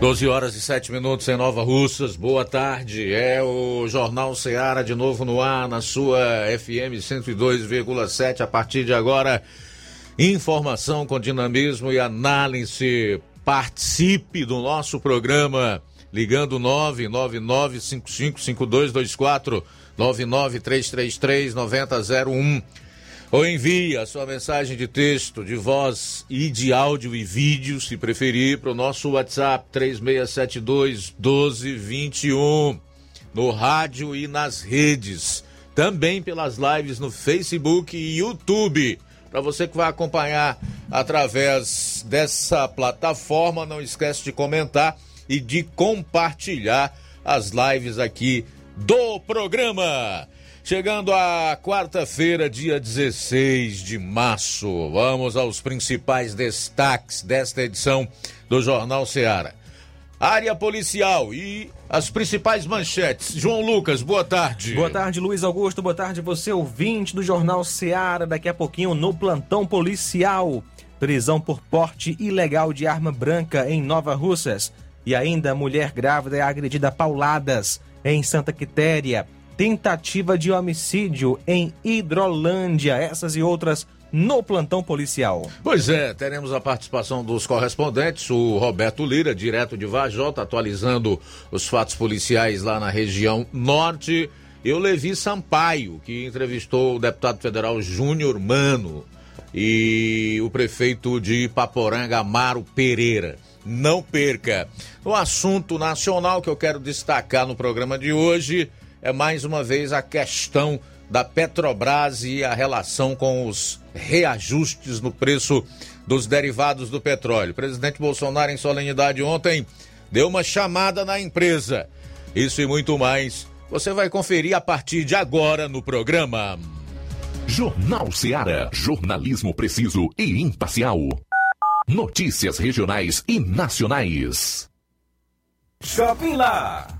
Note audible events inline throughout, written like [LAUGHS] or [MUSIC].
12 horas e 7 minutos em Nova Russas. Boa tarde. É o Jornal Seara de novo no ar na sua FM 102,7 a partir de agora. Informação com dinamismo e análise. Participe do nosso programa ligando 999555224 993339001 ou envie a sua mensagem de texto, de voz e de áudio e vídeo, se preferir, para o nosso WhatsApp 3672 1221, no rádio e nas redes, também pelas lives no Facebook e YouTube. Para você que vai acompanhar através dessa plataforma, não esquece de comentar e de compartilhar as lives aqui do programa. Chegando a quarta-feira, dia 16 de março, vamos aos principais destaques desta edição do Jornal Seara. Área policial e as principais manchetes. João Lucas, boa tarde. Boa tarde, Luiz Augusto. Boa tarde, você ouvinte do Jornal Seara. Daqui a pouquinho no plantão policial. Prisão por porte ilegal de arma branca em Nova Russas. E ainda mulher grávida é agredida a pauladas em Santa Quitéria tentativa de homicídio em Hidrolândia. Essas e outras no plantão policial. Pois é, teremos a participação dos correspondentes, o Roberto Lira, direto de Vajota, atualizando os fatos policiais lá na região norte, e o Levi Sampaio, que entrevistou o deputado federal Júnior Mano e o prefeito de Paporanga, Amaro Pereira. Não perca. O assunto nacional que eu quero destacar no programa de hoje é mais uma vez a questão da Petrobras e a relação com os reajustes no preço dos derivados do petróleo. O presidente Bolsonaro, em solenidade ontem, deu uma chamada na empresa. Isso e muito mais você vai conferir a partir de agora no programa. Jornal Seara. Jornalismo preciso e imparcial. Notícias regionais e nacionais. Shopping Lá.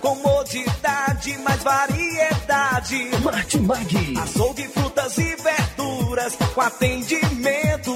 Comodidade, mais variedade. Martimag. Açougue, frutas e verduras. Com atendimento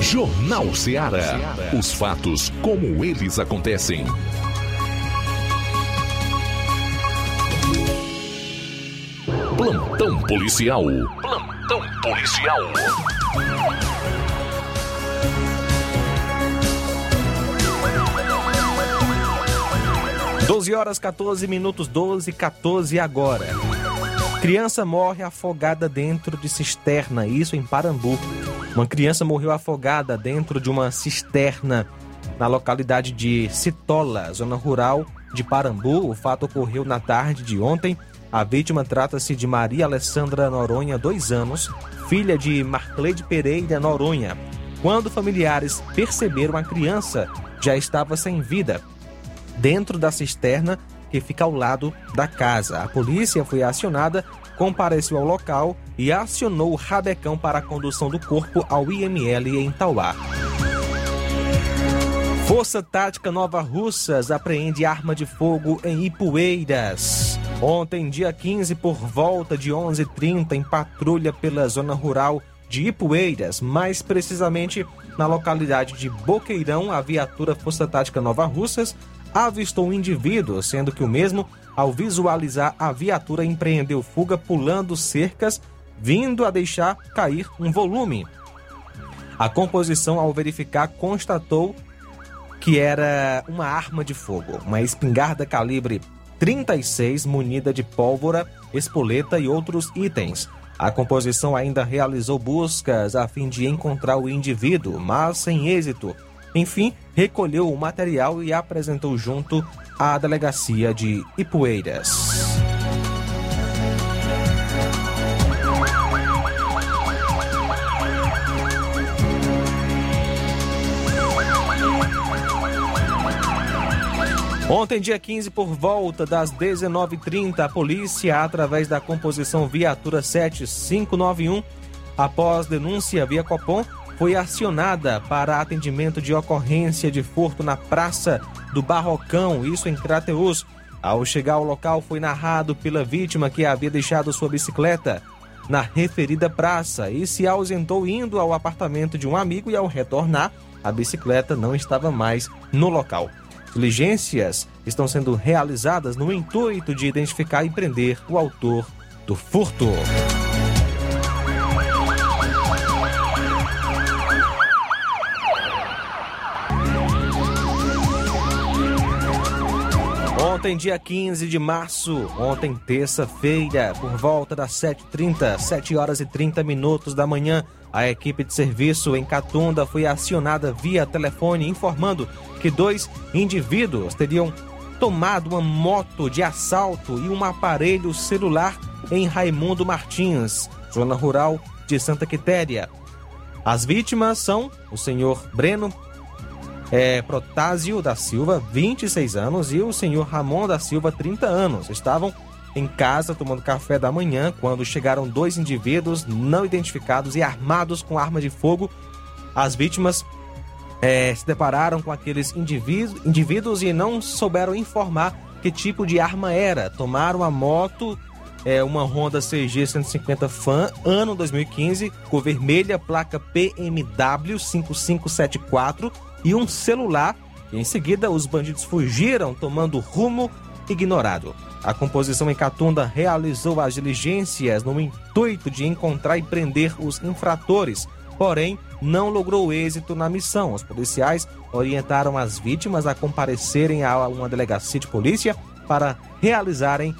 Jornal Ceará. Os fatos como eles acontecem. Plantão policial. Plantão policial. Doze horas 14 minutos 12 14 agora. Criança morre afogada dentro de cisterna, isso em Parambu. Uma criança morreu afogada dentro de uma cisterna na localidade de Citola, zona rural de Parambu. O fato ocorreu na tarde de ontem. A vítima trata-se de Maria Alessandra Noronha, dois anos, filha de Marcleide Pereira Noronha. Quando familiares perceberam a criança já estava sem vida dentro da cisterna que fica ao lado da casa. A polícia foi acionada, compareceu ao local e acionou o rabecão para a condução do corpo ao IML em Tauá. Força Tática Nova Russas apreende arma de fogo em Ipueiras. Ontem, dia 15, por volta de 11h30, em patrulha pela zona rural de Ipueiras, mais precisamente na localidade de Boqueirão, a viatura Força Tática Nova Russas avistou um indivíduo, sendo que o mesmo, ao visualizar a viatura, empreendeu fuga pulando cercas, vindo a deixar cair um volume. A composição, ao verificar, constatou que era uma arma de fogo, uma espingarda calibre 36 munida de pólvora, espoleta e outros itens. A composição ainda realizou buscas a fim de encontrar o indivíduo, mas sem êxito. Enfim, recolheu o material e apresentou junto à delegacia de Ipueiras. Ontem, dia 15, por volta das 19h30, a polícia, através da composição Viatura 7591, após denúncia via Copom, foi acionada para atendimento de ocorrência de furto na Praça do Barrocão, isso em Crateus. Ao chegar ao local, foi narrado pela vítima que havia deixado sua bicicleta na referida praça e se ausentou indo ao apartamento de um amigo e ao retornar, a bicicleta não estava mais no local. Diligências estão sendo realizadas no intuito de identificar e prender o autor do furto. Ontem, dia 15 de março, ontem, terça-feira, por volta das 7h30, 7 horas e 30 minutos da manhã, a equipe de serviço em Catunda foi acionada via telefone informando que dois indivíduos teriam tomado uma moto de assalto e um aparelho celular em Raimundo Martins, zona rural de Santa Quitéria. As vítimas são o senhor Breno é, Protásio da Silva, 26 anos, e o senhor Ramon da Silva, 30 anos. Estavam em casa tomando café da manhã quando chegaram dois indivíduos não identificados e armados com arma de fogo. As vítimas é, se depararam com aqueles indivíduos, indivíduos e não souberam informar que tipo de arma era. Tomaram a moto, é, uma Honda CG 150 Fan, ano 2015, cor vermelha, placa PMW 5574 e um celular. E em seguida, os bandidos fugiram, tomando rumo ignorado. A composição em Catunda realizou as diligências no intuito de encontrar e prender os infratores, porém não logrou êxito na missão. Os policiais orientaram as vítimas a comparecerem a uma delegacia de polícia para realizarem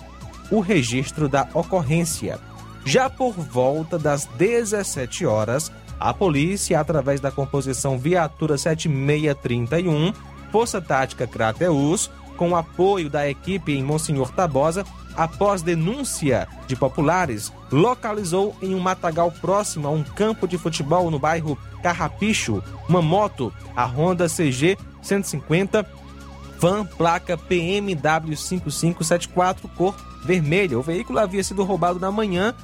o registro da ocorrência. Já por volta das 17 horas, a polícia, através da composição Viatura 7631, Força Tática Crateus, com apoio da equipe em Monsenhor Tabosa, após denúncia de populares, localizou em um matagal próximo a um campo de futebol no bairro Carrapicho uma moto, a Honda CG 150, van placa PMW 5574, cor vermelha. O veículo havia sido roubado na manhã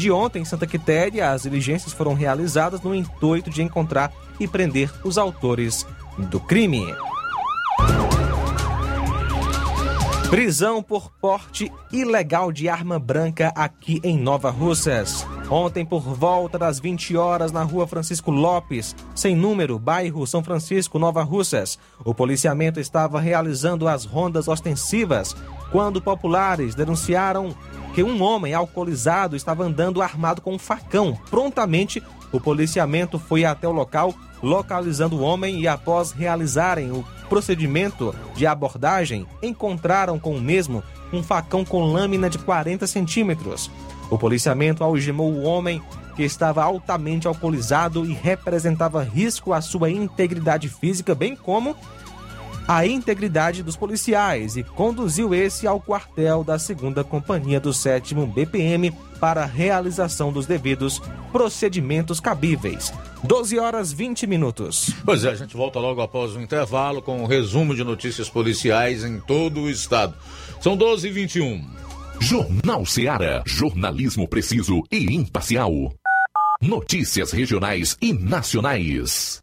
de ontem em Santa Quitéria. As diligências foram realizadas no intuito de encontrar e prender os autores do crime. Prisão por porte ilegal de arma branca aqui em Nova Russas. Ontem, por volta das 20 horas, na rua Francisco Lopes, sem número, bairro São Francisco, Nova Russas, o policiamento estava realizando as rondas ostensivas quando populares denunciaram que um homem alcoolizado estava andando armado com um facão. Prontamente, o policiamento foi até o local, localizando o homem e, após realizarem o procedimento de abordagem, encontraram com o mesmo um facão com lâmina de 40 centímetros. O policiamento algemou o homem que estava altamente alcoolizado e representava risco à sua integridade física, bem como a integridade dos policiais e conduziu esse ao quartel da segunda companhia do 7 BPM para a realização dos devidos procedimentos cabíveis. 12 horas 20 minutos. Pois é, a gente volta logo após o intervalo com um resumo de notícias policiais em todo o estado. São 12 e 21. Jornal Seara. Jornalismo preciso e imparcial. Notícias regionais e nacionais.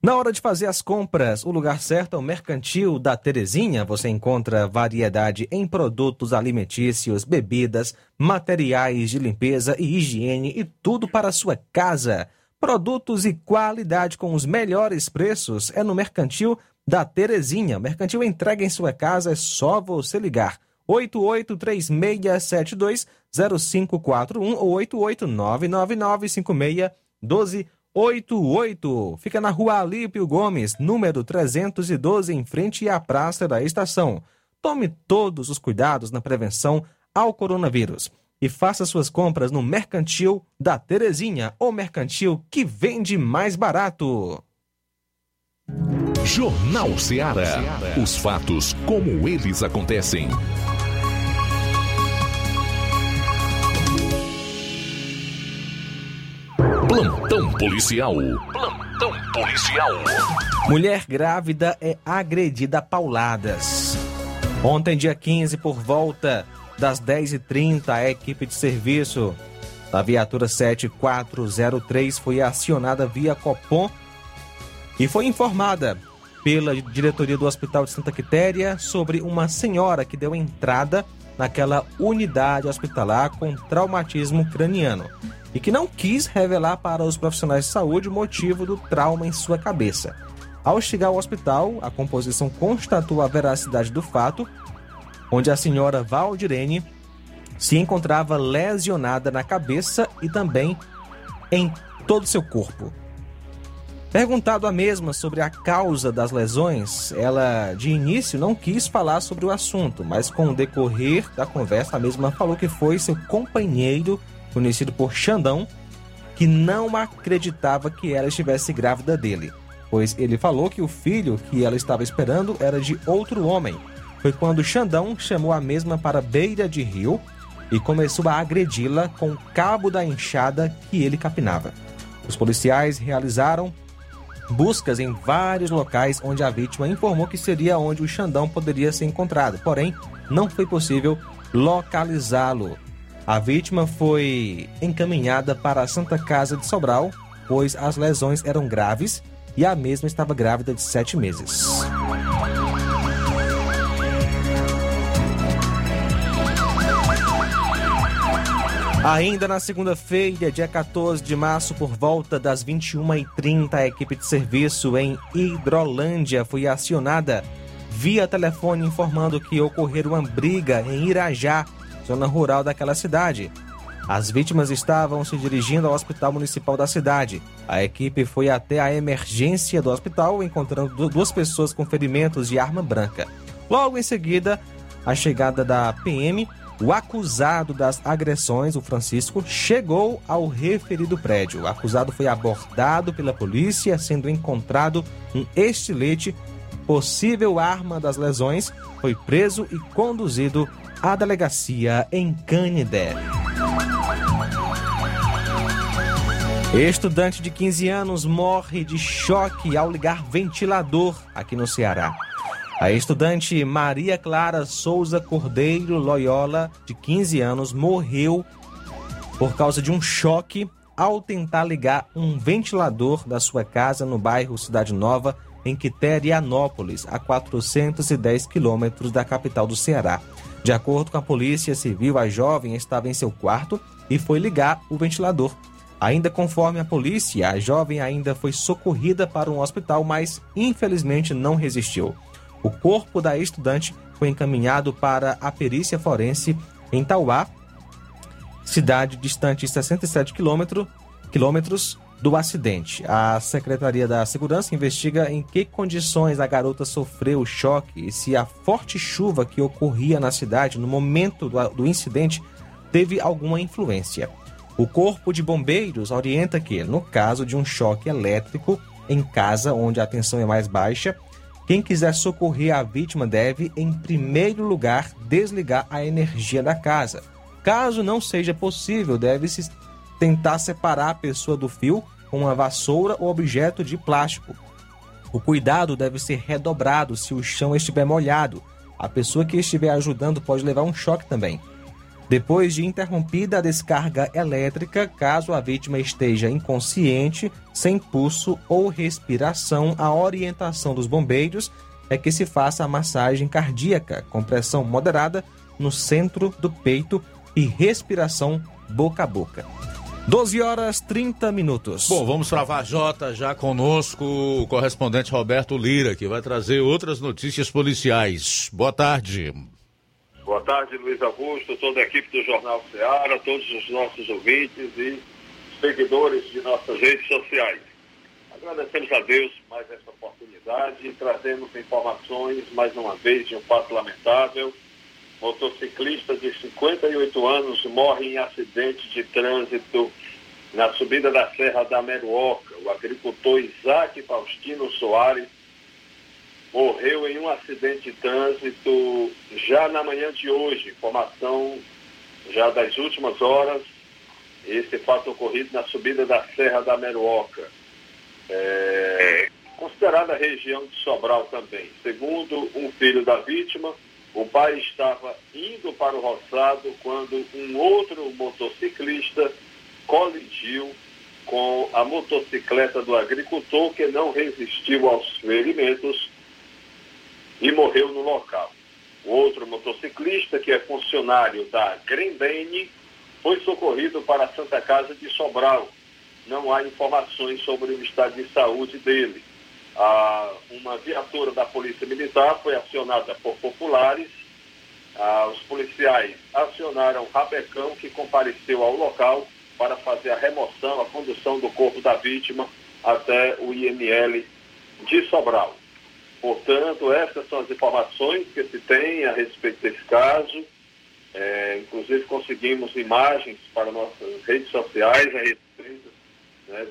Na hora de fazer as compras, o lugar certo é o Mercantil da Terezinha. Você encontra variedade em produtos alimentícios, bebidas, materiais de limpeza e higiene e tudo para a sua casa. Produtos e qualidade com os melhores preços é no Mercantil da Terezinha. Mercantil entrega em sua casa, é só você ligar. 8836720541 ou 88999561288. Fica na rua Alípio Gomes, número 312, em frente à Praça da Estação. Tome todos os cuidados na prevenção ao coronavírus e faça suas compras no Mercantil da Terezinha, o mercantil que vende mais barato. Jornal Ceará. Os fatos como eles acontecem. Plantão policial. Plantão policial. Mulher grávida é agredida a pauladas. Ontem, dia 15, por volta das 10h30, a equipe de serviço da viatura 7403 foi acionada via Copom e foi informada pela diretoria do Hospital de Santa Quitéria sobre uma senhora que deu entrada naquela unidade hospitalar com traumatismo craniano e que não quis revelar para os profissionais de saúde o motivo do trauma em sua cabeça. Ao chegar ao hospital, a composição constatou a veracidade do fato, onde a senhora Valdirene se encontrava lesionada na cabeça e também em todo o seu corpo. Perguntado a mesma sobre a causa das lesões, ela de início não quis falar sobre o assunto, mas com o decorrer da conversa, a mesma falou que foi seu companheiro, conhecido por Xandão, que não acreditava que ela estivesse grávida dele, pois ele falou que o filho que ela estava esperando era de outro homem. Foi quando Xandão chamou a mesma para a beira de rio e começou a agredi-la com o cabo da enxada que ele capinava. Os policiais realizaram buscas em vários locais onde a vítima informou que seria onde o Xandão poderia ser encontrado, porém não foi possível localizá-lo. A vítima foi encaminhada para a Santa Casa de Sobral, pois as lesões eram graves e a mesma estava grávida de sete meses. Ainda na segunda-feira, dia 14 de março, por volta das 21h30, a equipe de serviço em Hidrolândia foi acionada via telefone informando que ocorreu uma briga em Irajá, zona rural daquela cidade. As vítimas estavam se dirigindo ao hospital municipal da cidade. A equipe foi até a emergência do hospital, encontrando duas pessoas com ferimentos de arma branca. Logo em seguida, a chegada da PM o acusado das agressões, o Francisco, chegou ao referido prédio. O acusado foi abordado pela polícia, sendo encontrado um estilete, possível arma das lesões, foi preso e conduzido à delegacia em Canidé. Estudante de 15 anos morre de choque ao ligar ventilador aqui no Ceará. A estudante Maria Clara Souza Cordeiro Loyola, de 15 anos, morreu por causa de um choque ao tentar ligar um ventilador da sua casa no bairro Cidade Nova, em Quiterianópolis, a 410 quilômetros da capital do Ceará. De acordo com a Polícia Civil, a jovem estava em seu quarto e foi ligar o ventilador. Ainda conforme a polícia, a jovem ainda foi socorrida para um hospital, mas infelizmente não resistiu. O corpo da estudante foi encaminhado para a perícia forense em Tauá, cidade distante 67 quilômetros do acidente. A Secretaria da Segurança investiga em que condições a garota sofreu o choque e se a forte chuva que ocorria na cidade no momento do, incidente teve alguma influência. O Corpo de Bombeiros orienta que, no caso de um choque elétrico em casa onde a tensão é mais baixa, quem quiser socorrer a vítima deve, em primeiro lugar, desligar a energia da casa. Caso não seja possível, deve-se tentar separar a pessoa do fio com uma vassoura ou objeto de plástico. O cuidado deve ser redobrado se o chão estiver molhado. A pessoa que estiver ajudando pode levar um choque também. Depois de interrompida a descarga elétrica, caso a vítima esteja inconsciente, sem pulso ou respiração, a orientação dos bombeiros é que se faça a massagem cardíaca com pressão moderada no centro do peito e respiração boca a boca. 12 horas 30 minutos. Bom, vamos para a Vajota já conosco o correspondente Roberto Lira, que vai trazer outras notícias policiais. Boa tarde. Boa tarde, Luiz Augusto, toda a equipe do Jornal Ceará, todos os nossos ouvintes e seguidores de nossas redes sociais. Agradecemos a Deus mais essa oportunidade e trazemos informações, mais uma vez, de um fato lamentável. Motociclista de 58 anos morre em acidente de trânsito na subida da Serra da Meruoca. O agricultor Isaac Faustino Soares morreu em um acidente de trânsito já na manhã de hoje. Informação já das últimas horas. Esse fato ocorrido na subida da Serra da Meruoca. É, considerada a região de Sobral também. Segundo um filho da vítima, o pai estava indo para o roçado quando um outro motociclista colidiu com a motocicleta do agricultor que não resistiu aos ferimentos e morreu no local. O outro motociclista, que é funcionário da Grendene, foi socorrido para a Santa Casa de Sobral. Não há informações sobre o estado de saúde dele. ah, uma viatura da Polícia Militar foi acionada por populares. Ah, os policiais acionaram Rabecão, que compareceu ao local para fazer a remoção, a condução do corpo da vítima até o IML de Sobral. Portanto, essas são as informações que se tem a respeito desse caso. É, inclusive, conseguimos imagens para nossas redes sociais a respeito né,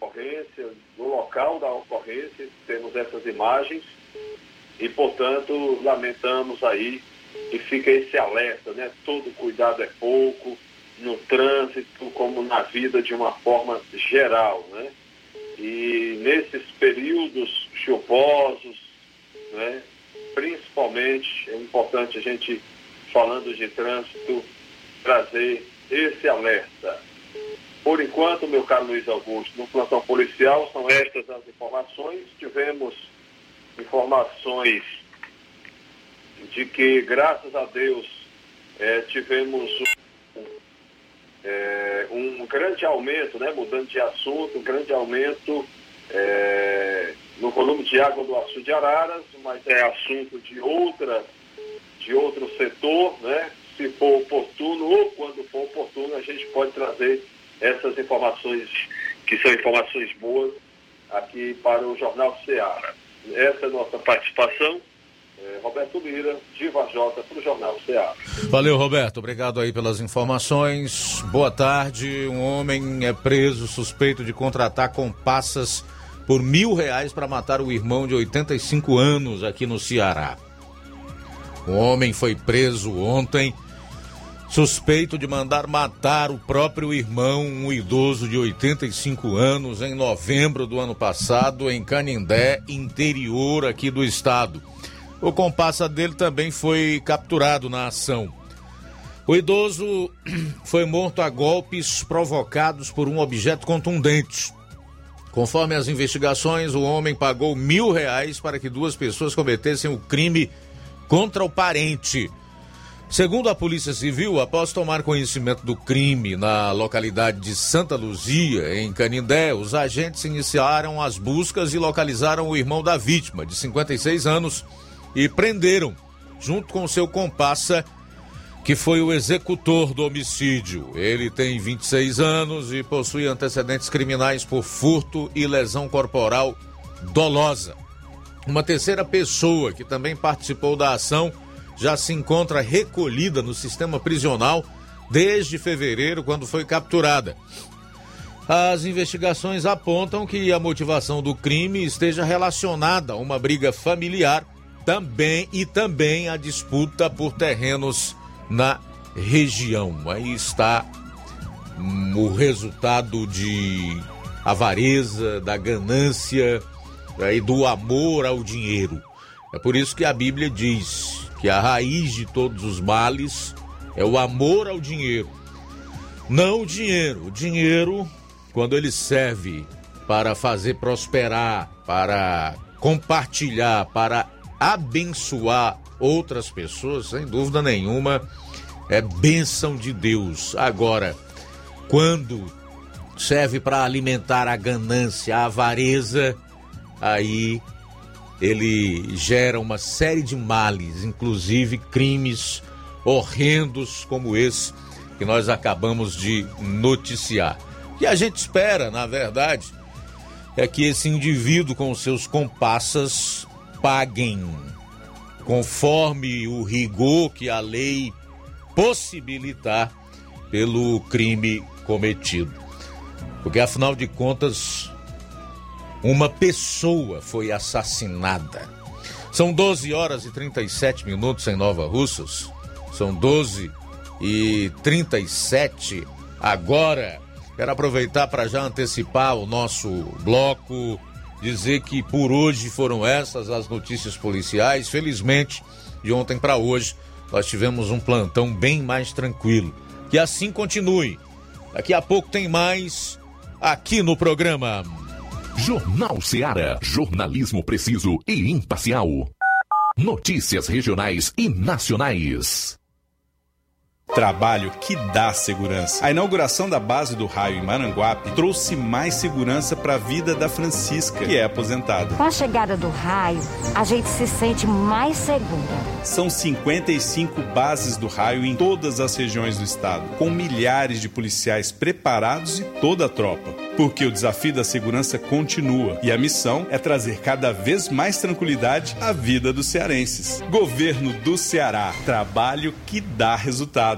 ocorrência, do local da ocorrência, temos essas imagens e, portanto, lamentamos aí e fica esse alerta, né? Todo cuidado é pouco no trânsito, como na vida de uma forma geral, né? E nesses períodos chuvosos, né? principalmente, é importante a gente, falando de trânsito, trazer esse alerta. Por enquanto, meu caro Luiz Augusto, no plantão policial são estas as informações. Tivemos informações de que, graças a Deus, é, tivemos é, um, grande aumento, né, mudando de assunto, um grande aumento é, no volume de água do Açu de Araras, mas é assunto de outra, de outro setor, né? Se for oportuno ou quando for oportuno, a gente pode trazer essas informações que são informações boas aqui para o Jornal Ceará. Essa é a nossa participação. É, Roberto Lira, de Varjota, para o Jornal Ceará. Valeu, Roberto. Obrigado aí pelas informações. Boa tarde. Um homem é preso suspeito de contratar compassas por mil reais para matar o irmão de 85 anos aqui no Ceará. O homem foi preso ontem, suspeito de mandar matar o próprio irmão, um idoso de 85 anos, em novembro do ano passado, em Canindé, interior aqui do estado. O compassa dele também foi capturado na ação. O idoso [CLEARS THROAT] foi morto a golpes provocados por um objeto contundente. Conforme as investigações, o homem pagou mil reais para que duas pessoas cometessem o crime contra o parente. Segundo a Polícia Civil, após tomar conhecimento do crime na localidade de Santa Luzia, em Canindé, os agentes iniciaram as buscas e localizaram o irmão da vítima, de 56 anos, e prenderam, junto com seu compassa, que foi o executor do homicídio. Ele tem 26 anos e possui antecedentes criminais por furto e lesão corporal dolosa. Uma terceira pessoa que também participou da ação já se encontra recolhida no sistema prisional desde fevereiro, quando foi capturada. As investigações apontam que a motivação do crime esteja relacionada a uma briga familiar também e também a disputa por terrenos na região. Aí está o resultado de avareza, da ganância e do amor ao dinheiro. É por isso que a Bíblia diz que a raiz de todos os males é o amor ao dinheiro. Não o dinheiro. O dinheiro, quando ele serve para fazer prosperar, para compartilhar, para abençoar outras pessoas, sem dúvida nenhuma, é bênção de Deus. Agora, quando serve para alimentar a ganância, a avareza, aí ele gera uma série de males, inclusive crimes horrendos como esse que nós acabamos de noticiar. Que a gente espera, na verdade, é que esse indivíduo com seus compassas paguem conforme o rigor que a lei possibilitar pelo crime cometido. Porque afinal de contas, uma pessoa foi assassinada. São 12 horas e 37 minutos em Nova Russas. São 12 e 37 agora. Quero aproveitar para já antecipar o nosso bloco dizer que por hoje foram essas as notícias policiais. Felizmente, de ontem para hoje, nós tivemos um plantão bem mais tranquilo. Que assim continue. Daqui a pouco tem mais aqui no programa. Jornal Seara. Jornalismo preciso e imparcial. Notícias regionais e nacionais. Trabalho que dá segurança. A inauguração da base do raio em Maranguape trouxe mais segurança para a vida da Francisca, que é aposentada. Com a chegada do raio, a gente se sente mais segura. São 55 bases do raio em todas as regiões do estado, com milhares de policiais preparados e toda a tropa. Porque o desafio da segurança continua e a missão é trazer cada vez mais tranquilidade à vida dos cearenses. Governo do Ceará. Trabalho que dá resultado.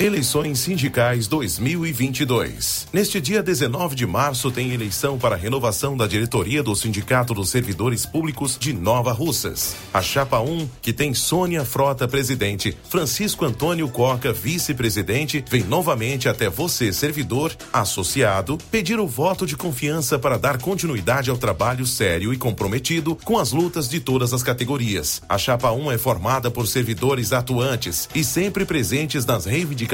Eleições Sindicais 2022. Neste dia 19 de março tem eleição para renovação da diretoria do Sindicato dos Servidores Públicos de Nova Russas. A chapa 1, que tem Sônia Frota presidente, Francisco Antônio Coca vice-presidente, vem novamente até você, servidor, associado, pedir o voto de confiança para dar continuidade ao trabalho sério e comprometido com as lutas de todas as categorias. A chapa 1 é formada por servidores atuantes e sempre presentes nas reivindicações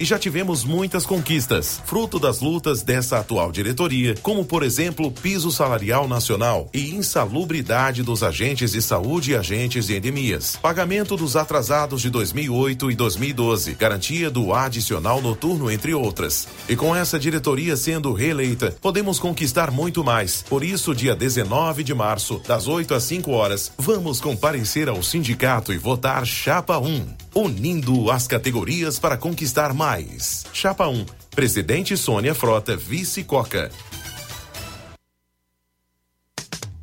e já tivemos muitas conquistas, fruto das lutas dessa atual diretoria, como por exemplo piso salarial nacional e insalubridade dos agentes de saúde e agentes de endemias, pagamento dos atrasados de 2008 e 2012, garantia do adicional noturno, entre outras. E com essa diretoria sendo reeleita, podemos conquistar muito mais. Por isso, dia 19 de março, das 8 às 5 horas, vamos comparecer ao sindicato e votar Chapa 1, unindo as categorias para conquistar mais. Chapa 1, Presidente Sônia Frota, Vice Coca.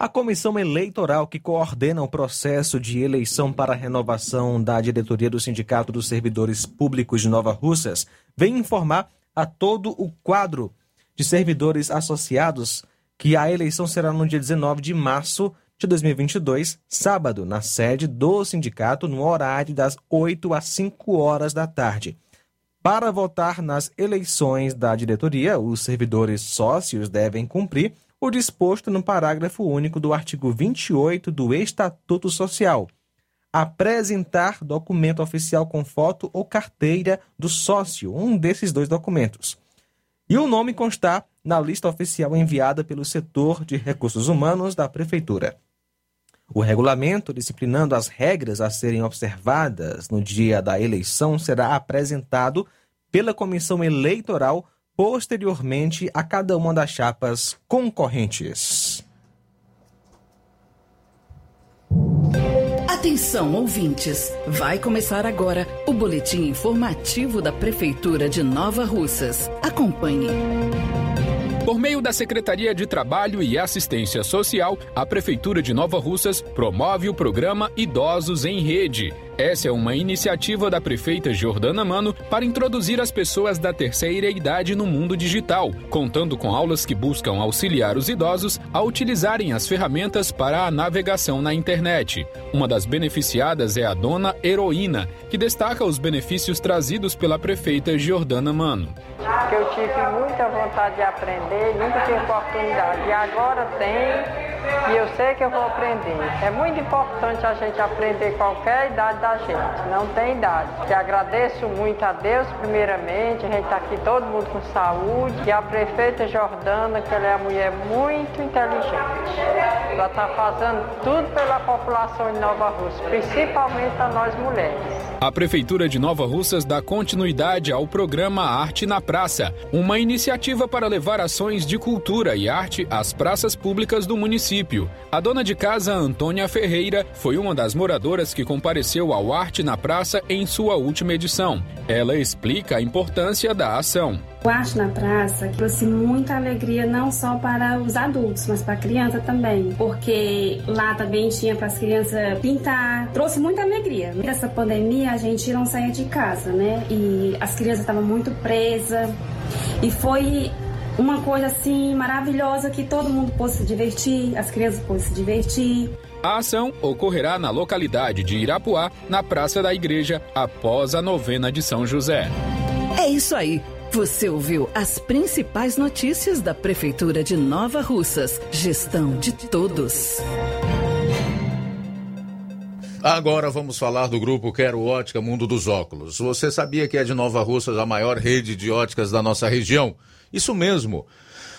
A comissão eleitoral que coordena o processo de eleição para a renovação da diretoria do Sindicato dos Servidores Públicos de Nova Russas vem informar a todo o quadro de servidores associados que a eleição será no dia 19 de março de 2022, sábado, na sede do sindicato, no horário das 8 às 5 horas da tarde. Para votar nas eleições da diretoria, os servidores sócios devem cumprir o disposto no parágrafo único do artigo 28 do Estatuto Social. Apresentar documento oficial com foto ou carteira do sócio, um desses dois documentos. E o nome constar na lista oficial enviada pelo setor de recursos humanos da Prefeitura. O regulamento disciplinando as regras a serem observadas no dia da eleição será apresentado pela comissão eleitoral posteriormente a cada uma das chapas concorrentes. Atenção, ouvintes! Vai começar agora o boletim informativo da Prefeitura de Nova Russas. Acompanhe. Por meio da Secretaria de Trabalho e Assistência Social, a Prefeitura de Nova Russas promove o programa Idosos em Rede. Essa é uma iniciativa da prefeita Jordana Mano para introduzir as pessoas da terceira idade no mundo digital, contando com aulas que buscam auxiliar os idosos a utilizarem as ferramentas para a navegação na internet. Uma das beneficiadas é a dona Heroína, que destaca os benefícios trazidos pela prefeita Jordana Mano. Eu tive muita vontade de aprender, nunca tive oportunidade. E agora tem, e eu sei que eu vou aprender. É muito importante a gente aprender qualquer idade da gente, não tem idade. Que agradeço muito a Deus, primeiramente, a gente está aqui todo mundo com saúde. E a prefeita Jordana, que ela é uma mulher muito inteligente. Ela está fazendo tudo pela população de Nova Rússia, principalmente a nós mulheres. A Prefeitura de Nova Russas dá continuidade ao programa Arte na Praça, uma iniciativa para levar ações de cultura e arte às praças públicas do município. A dona de casa, Antônia Ferreira, foi uma das moradoras que compareceu ao Arte na Praça em sua última edição. Ela explica a importância da ação. O Arte na Praça trouxe muita alegria não só para os adultos, mas para a criança também, porque lá também tinha para as crianças pintar, trouxe muita alegria. Nessa pandemia a gente não saía de casa, né? E as crianças estavam muito presas e foi uma coisa assim maravilhosa que todo mundo pôde se divertir, as crianças pôde se divertir. A ação ocorrerá na localidade de Irapuá, na Praça da Igreja, após a novena de São José. É isso aí. Você ouviu as principais notícias da Prefeitura de Nova Russas. Gestão de todos. Agora vamos falar do grupo Quero Ótica Mundo dos Óculos. Você sabia que é de Nova Russas a maior rede de óticas da nossa região? Isso mesmo.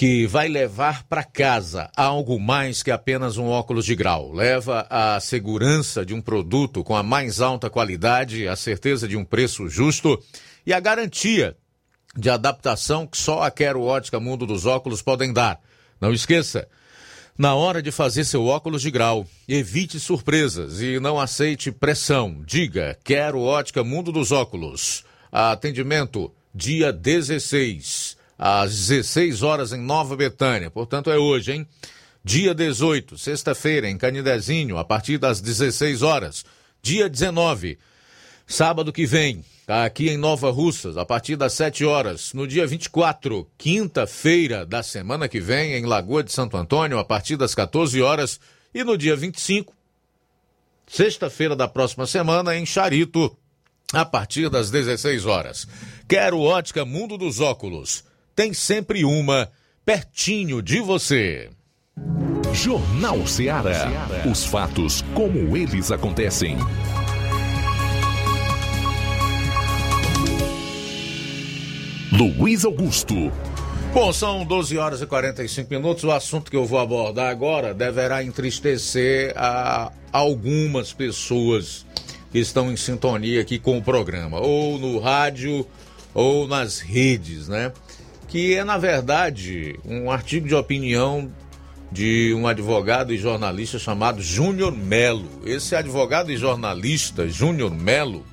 que vai levar para casa algo mais que apenas um óculos de grau. Leva a segurança de um produto com a mais alta qualidade, a certeza de um preço justo e a garantia de adaptação que só a Quero Ótica Mundo dos Óculos podem dar. Não esqueça, na hora de fazer seu óculos de grau, evite surpresas e não aceite pressão. Diga, quero ótica Mundo dos Óculos. Atendimento dia 16, às 16 horas em Nova Betânia. Portanto, é hoje, hein? Dia 18, sexta-feira, em Canidezinho, a partir das 16 horas. Dia 19, sábado que vem, aqui em Nova Russas, a partir das 7 horas. No dia 24, quinta-feira da semana que vem, em Lagoa de Santo Antônio, a partir das 14 horas. E no dia 25, sexta-feira da próxima semana, em Charito, a partir das 16 horas. Quero ótica Mundo dos Óculos. Tem sempre uma pertinho de você. Jornal Ceará. Os fatos como eles acontecem. Luiz Augusto. Bom, são 12 horas e 45 minutos. O assunto que eu vou abordar agora deverá entristecer a algumas pessoas que estão em sintonia aqui com o programa, ou no rádio ou nas redes, né? Que é, na verdade, um artigo de opinião de um advogado e jornalista chamado Júnior Melo. Esse advogado e jornalista, Júnior Melo,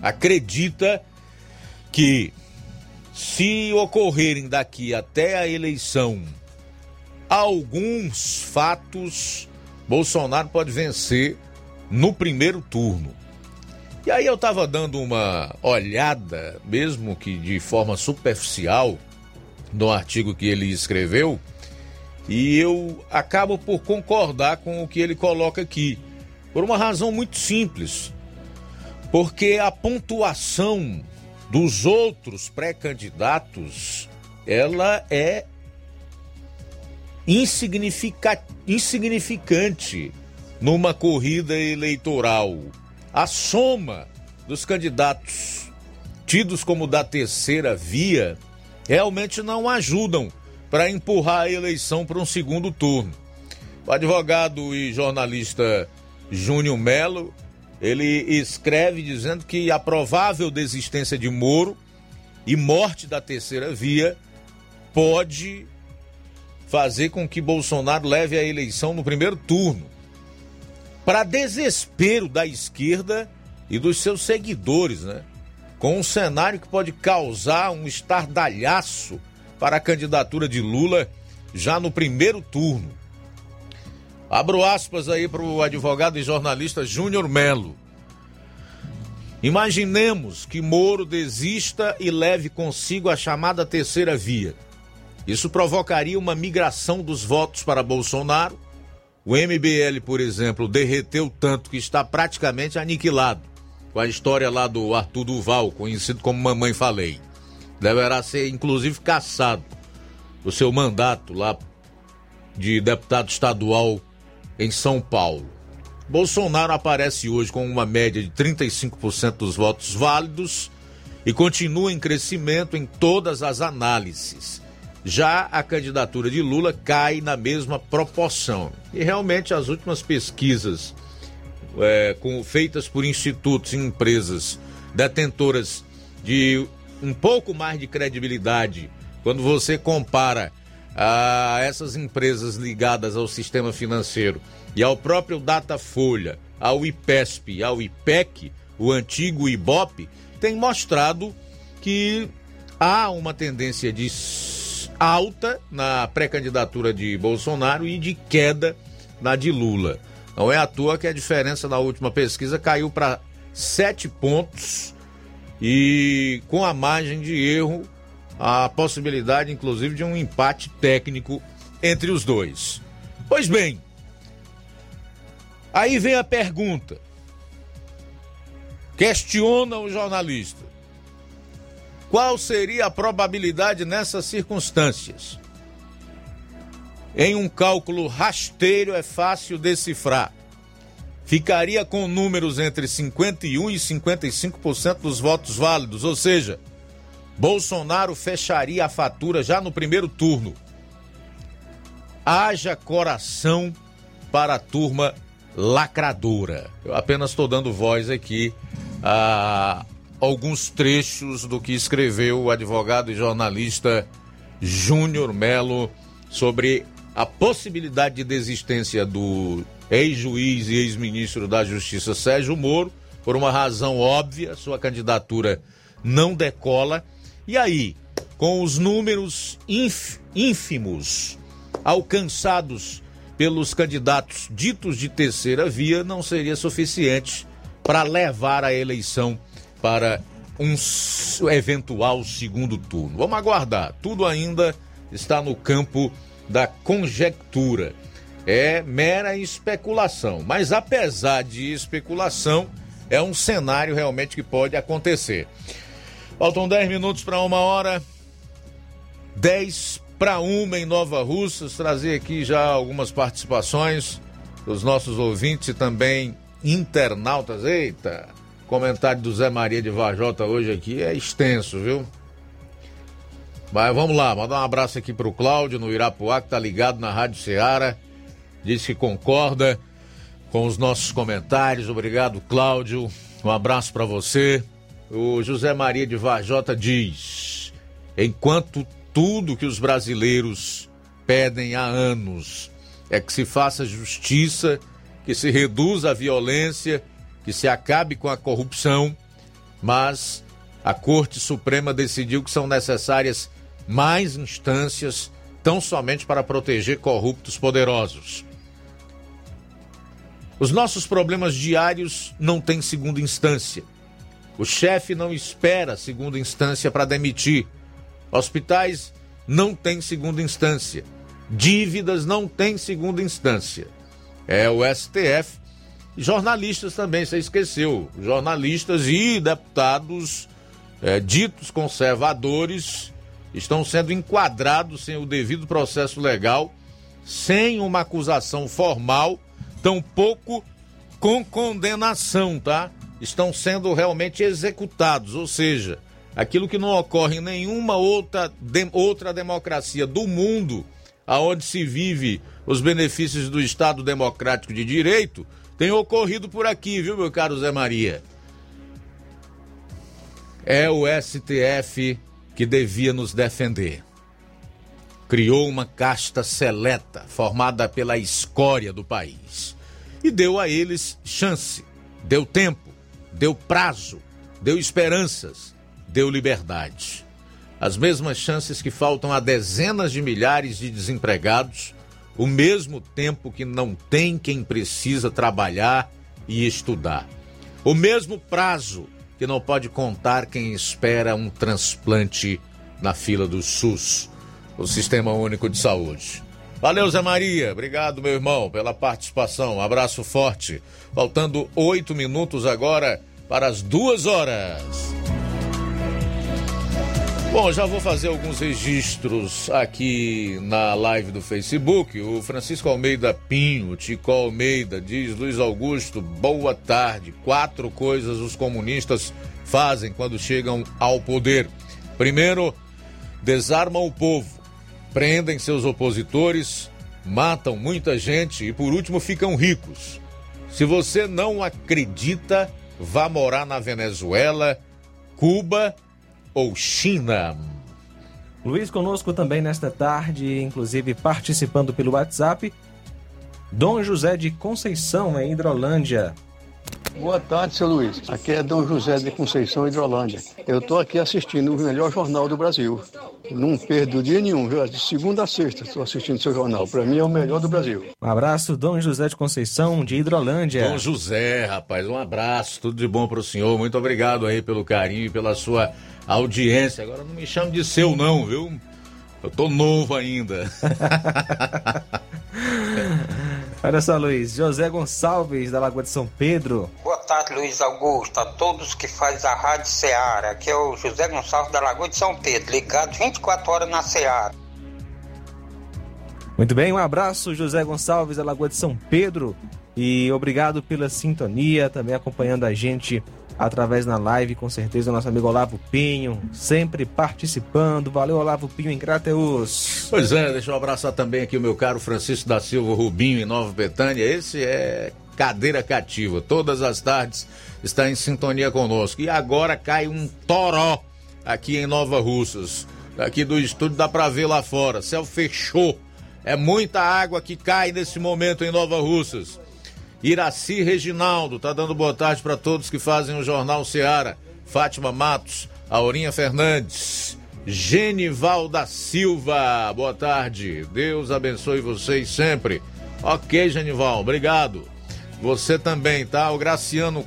acredita que se ocorrerem daqui até a eleição alguns fatos, Bolsonaro pode vencer no primeiro turno. E aí eu estava dando uma olhada, mesmo que de forma superficial, no artigo que ele escreveu, e eu acabo por concordar com o que ele coloca aqui, por uma razão muito simples. Porque a pontuação dos outros pré-candidatos, ela é insignifica, insignificante numa corrida eleitoral. A soma dos candidatos tidos como da terceira via realmente não ajudam para empurrar a eleição para um segundo turno. O advogado e jornalista Júnior Melo, ele escreve dizendo que a provável desistência de Moro e morte da terceira via pode fazer com que Bolsonaro leve a eleição no primeiro turno. Para desespero da esquerda e dos seus seguidores, né? Com um cenário que pode causar um estardalhaço para a candidatura de Lula já no primeiro turno. Abro aspas aí para o advogado e jornalista Júnior Melo. Imaginemos que Moro desista e leve consigo a chamada terceira via. Isso provocaria uma migração dos votos para Bolsonaro. O MBL, por exemplo, derreteu tanto que está praticamente aniquilado. Com a história lá do Arthur Duval, conhecido como Mamãe Falei. Deverá ser, inclusive, caçado o seu mandato lá de deputado estadual em São Paulo. Bolsonaro aparece hoje com uma média de 35% dos votos válidos e continua em crescimento em todas as análises. Já a candidatura de Lula cai na mesma proporção. E realmente as últimas pesquisas é, com, feitas por institutos e empresas detentoras de um pouco mais de credibilidade, quando você compara a essas empresas ligadas ao sistema financeiro e ao próprio Datafolha, ao IPESP, ao IPEC, o antigo IBOP, tem mostrado que há uma tendência de alta na pré-candidatura de Bolsonaro e de queda na de Lula. Não é à toa que a diferença na última pesquisa caiu para sete pontos e com a margem de erro a possibilidade, inclusive, de um empate técnico entre os dois. Pois bem, aí vem a pergunta. Questiona o jornalista. Qual seria a probabilidade nessas circunstâncias? Em um cálculo rasteiro é fácil decifrar. Ficaria com números entre 51 e 55% dos votos válidos, ou seja, Bolsonaro fecharia a fatura já no primeiro turno. Haja coração para a turma lacradora. Eu apenas estou dando voz aqui a alguns trechos do que escreveu o advogado e jornalista Júnior Melo sobre a possibilidade de desistência do ex-juiz e ex-ministro da Justiça Sérgio Moro, por uma razão óbvia, sua candidatura não decola e aí, com os números ínfimos alcançados pelos candidatos ditos de terceira via, não seria suficiente para levar a eleição para um eventual segundo turno. Vamos aguardar. Tudo ainda está no campo da conjectura. É mera especulação. Mas apesar de especulação, é um cenário realmente que pode acontecer. Faltam 10 minutos para uma hora. 10 para uma em Nova Russas. Trazer aqui já algumas participações dos nossos ouvintes e também internautas. Eita! Comentário do Zé Maria de Vajota hoje aqui é extenso, viu? Mas vamos lá, mandar um abraço aqui para o Cláudio no Irapuá, que tá ligado na Rádio Ceará. Diz que concorda com os nossos comentários. Obrigado, Cláudio. Um abraço para você. O José Maria de Varjota diz: enquanto tudo que os brasileiros pedem há anos é que se faça justiça, que se reduza a violência, que se acabe com a corrupção, mas a Corte Suprema decidiu que são necessárias mais instâncias, tão somente para proteger corruptos poderosos. Os nossos problemas diários não têm segunda instância. O chefe não espera segunda instância para demitir. Hospitais não têm segunda instância. Dívidas não têm segunda instância. É o STF. Jornalistas também, você esqueceu. Jornalistas e deputados é, ditos conservadores estão sendo enquadrados sem o devido processo legal, sem uma acusação formal, tampouco com condenação, tá? estão sendo realmente executados, ou seja, aquilo que não ocorre em nenhuma outra, de, outra democracia do mundo, aonde se vive os benefícios do Estado Democrático de Direito, tem ocorrido por aqui, viu, meu caro Zé Maria? É o STF que devia nos defender. Criou uma casta seleta formada pela escória do país e deu a eles chance, deu tempo, deu prazo, deu esperanças, deu liberdade. As mesmas chances que faltam a dezenas de milhares de desempregados, o mesmo tempo que não tem quem precisa trabalhar e estudar. O mesmo prazo que não pode contar quem espera um transplante na fila do SUS, o Sistema Único de Saúde. Valeu, Zé Maria. Obrigado, meu irmão, pela participação. Um abraço forte. Faltando oito minutos agora para as duas horas. Bom, já vou fazer alguns registros aqui na live do Facebook. O Francisco Almeida Pinho, Tico Almeida, diz Luiz Augusto, boa tarde. Quatro coisas os comunistas fazem quando chegam ao poder. Primeiro, desarmam o povo, prendem seus opositores, matam muita gente e, por último, ficam ricos. Se você não acredita, vá morar na Venezuela, Cuba ou China. Luiz conosco também nesta tarde, inclusive participando pelo WhatsApp. Dom José de Conceição, em Hidrolândia. Boa tarde, seu Luiz. Aqui é Dom José de Conceição, Hidrolândia. Eu estou aqui assistindo o melhor jornal do Brasil. Não perdo dia nenhum, viu? De segunda a sexta estou assistindo seu jornal. Para mim é o melhor do Brasil. Um abraço, Dom José de Conceição, de Hidrolândia. Dom José, rapaz, um abraço, tudo de bom para o senhor. Muito obrigado aí pelo carinho e pela sua audiência. Agora não me chame de seu, não, viu? Eu tô novo ainda. [LAUGHS] Olha só, Luiz. José Gonçalves, da Lagoa de São Pedro. Boa tarde, Luiz Augusto, a todos que fazem a Rádio Ceará. Aqui é o José Gonçalves, da Lagoa de São Pedro, ligado 24 horas na Ceará. Muito bem, um abraço, José Gonçalves, da Lagoa de São Pedro. E obrigado pela sintonia, também acompanhando a gente através na live, com certeza, nosso amigo Olavo Pinho, sempre participando. Valeu, Olavo Pinho, em Crateus. Pois é, deixa eu abraçar também aqui o meu caro Francisco da Silva Rubinho, em Nova Betânia. Esse é cadeira cativa. Todas as tardes está em sintonia conosco. E agora cai um toró aqui em Nova Russas. Aqui do estúdio dá pra ver lá fora. Céu fechou. É muita água que cai nesse momento em Nova Russas. Iraci Reginaldo tá dando boa tarde para todos que fazem o Jornal Seara. Fátima Matos, Aurinha Fernandes, Genival da Silva, boa tarde. Deus abençoe vocês sempre. Ok, Genival, obrigado. Você também, tá? O Graciano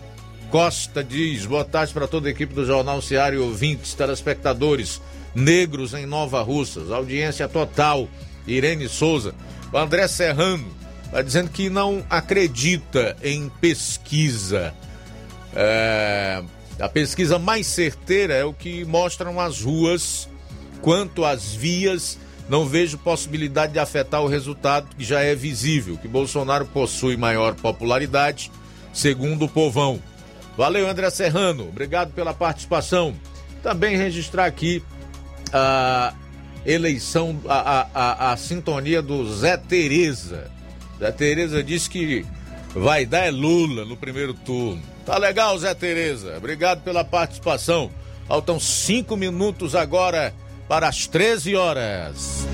Costa diz: boa tarde para toda a equipe do Jornal Seara e ouvintes, telespectadores negros em Nova Russas. Audiência total. Irene Souza. O André Serrano está dizendo que não acredita em pesquisa. É, a pesquisa mais certeira é o que mostram as ruas, quanto às vias. Não vejo possibilidade de afetar o resultado que já é visível, que Bolsonaro possui maior popularidade, segundo o povão. Valeu, André Serrano. Obrigado pela participação. Também registrar aqui a eleição, a, a, a, a sintonia do Zé Tereza. Zé Tereza disse que vai dar é Lula no primeiro turno. Tá legal, Zé Tereza. Obrigado pela participação. Faltam cinco minutos agora para as 13 horas.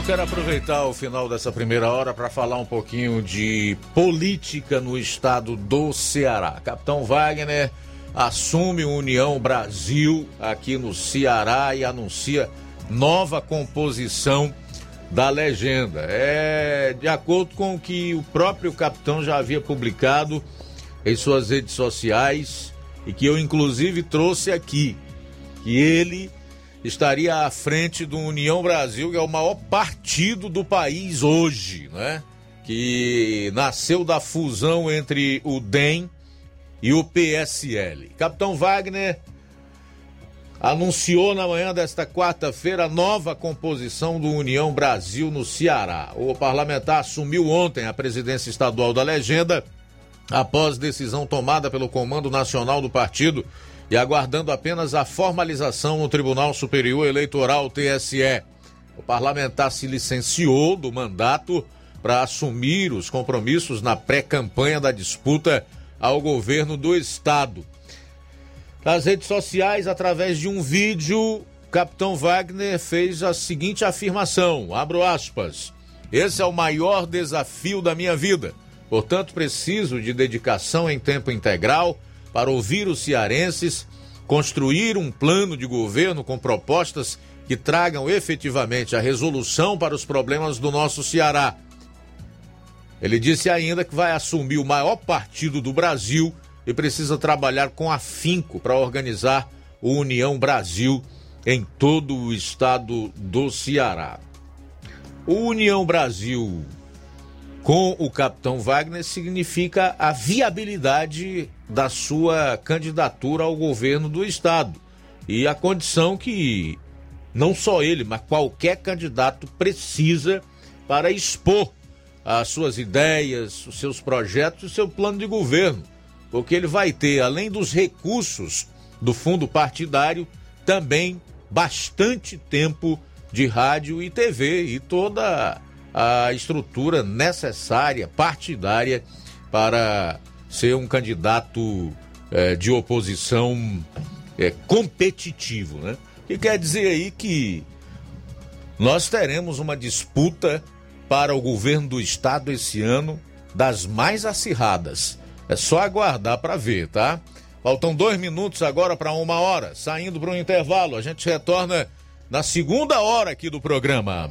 Bom, quero aproveitar o final dessa primeira hora para falar um pouquinho de política no estado do Ceará. Capitão Wagner assume União Brasil aqui no Ceará e anuncia nova composição da legenda. É de acordo com o que o próprio capitão já havia publicado em suas redes sociais e que eu inclusive trouxe aqui, que ele estaria à frente do União Brasil, que é o maior partido do país hoje, né? Que nasceu da fusão entre o DEM e o PSL. Capitão Wagner anunciou na manhã desta quarta-feira a nova composição do União Brasil no Ceará. O parlamentar assumiu ontem a presidência estadual da legenda após decisão tomada pelo Comando Nacional do partido e aguardando apenas a formalização no Tribunal Superior Eleitoral TSE. O parlamentar se licenciou do mandato para assumir os compromissos na pré-campanha da disputa ao governo do estado. Nas redes sociais, através de um vídeo, Capitão Wagner fez a seguinte afirmação: abro aspas. Esse é o maior desafio da minha vida. Portanto, preciso de dedicação em tempo integral para ouvir os cearenses, construir um plano de governo com propostas que tragam efetivamente a resolução para os problemas do nosso Ceará. Ele disse ainda que vai assumir o maior partido do Brasil e precisa trabalhar com afinco para organizar o União Brasil em todo o estado do Ceará. O União Brasil com o capitão Wagner significa a viabilidade da sua candidatura ao governo do estado. E a condição que não só ele, mas qualquer candidato precisa para expor as suas ideias, os seus projetos, o seu plano de governo. Porque ele vai ter, além dos recursos do fundo partidário, também bastante tempo de rádio e TV e toda a estrutura necessária, partidária, para ser um candidato é, de oposição é, competitivo. Né? Que quer dizer aí que nós teremos uma disputa para o governo do estado esse ano das mais acirradas. É só aguardar para ver, tá? Faltam dois minutos agora para uma hora. Saindo para um intervalo, a gente retorna na segunda hora aqui do programa.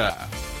Siqueira.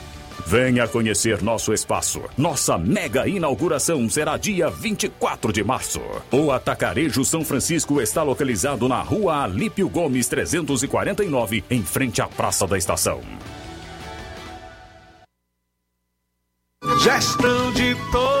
Venha conhecer nosso espaço. Nossa mega inauguração será dia 24 de março. O Atacarejo São Francisco está localizado na rua Alípio Gomes 349, em frente à Praça da Estação. Gestão de todos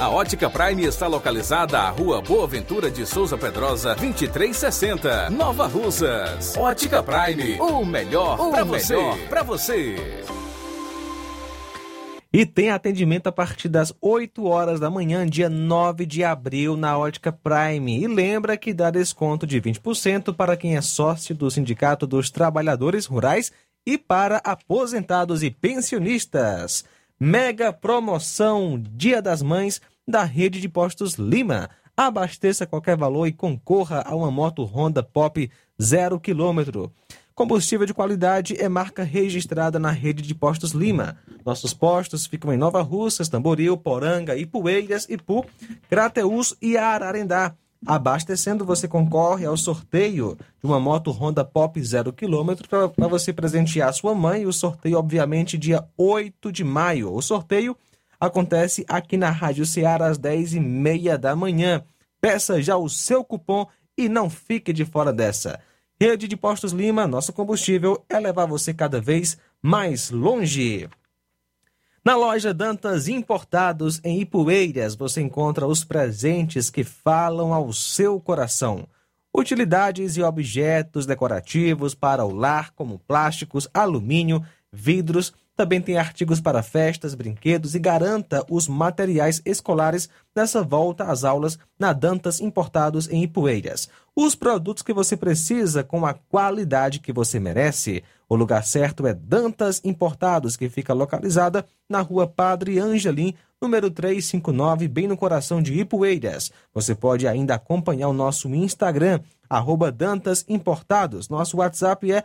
A Ótica Prime está localizada à Rua Boa Ventura de Souza Pedrosa, 2360, Nova Russas. Ótica Prime, o melhor para você. Pra você. E tem atendimento a partir das 8 horas da manhã, dia 9 de abril, na Ótica Prime. E lembra que dá desconto de 20% para quem é sócio do Sindicato dos Trabalhadores Rurais e para aposentados e pensionistas. Mega promoção Dia das Mães da Rede de Postos Lima. Abasteça qualquer valor e concorra a uma moto Honda Pop 0 km. Combustível de qualidade é marca registrada na rede de postos Lima. Nossos postos ficam em Nova Russas, Tamboril, Poranga, Ipueiras, Ipu, Crateús e Ararendá. Abastecendo, você concorre ao sorteio de uma moto Honda Pop 0 km para você presentear sua mãe. O sorteio, obviamente, dia 8 de maio. O sorteio acontece aqui na Rádio Ceará às 10h30 da manhã. Peça já o seu cupom e não fique de fora dessa. Rede de Postos Lima, nosso combustível é levar você cada vez mais longe. Na loja Dantas Importados em Ipueiras, você encontra os presentes que falam ao seu coração. Utilidades e objetos decorativos para o lar, como plásticos, alumínio, vidros. Também tem artigos para festas, brinquedos e garanta os materiais escolares nessa volta às aulas na Dantas Importados em Ipueiras. Os produtos que você precisa com a qualidade que você merece. O lugar certo é Dantas Importados, que fica localizada na rua Padre Angelim, número 359, bem no coração de Ipueiras. Você pode ainda acompanhar o nosso Instagram, arroba Dantas Importados. Nosso WhatsApp é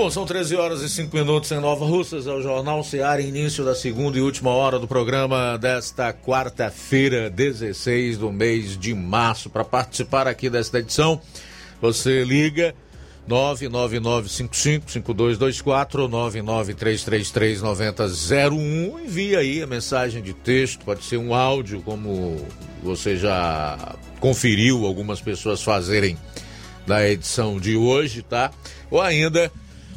Bom, são 13 horas e 5 minutos em Nova Russas, é o Jornal Seara, início da segunda e última hora do programa desta quarta-feira, 16 do mês de março. Para participar aqui desta edição, você liga 999555224 993339001. Envie aí a mensagem de texto, pode ser um áudio, como você já conferiu algumas pessoas fazerem na edição de hoje, tá? Ou ainda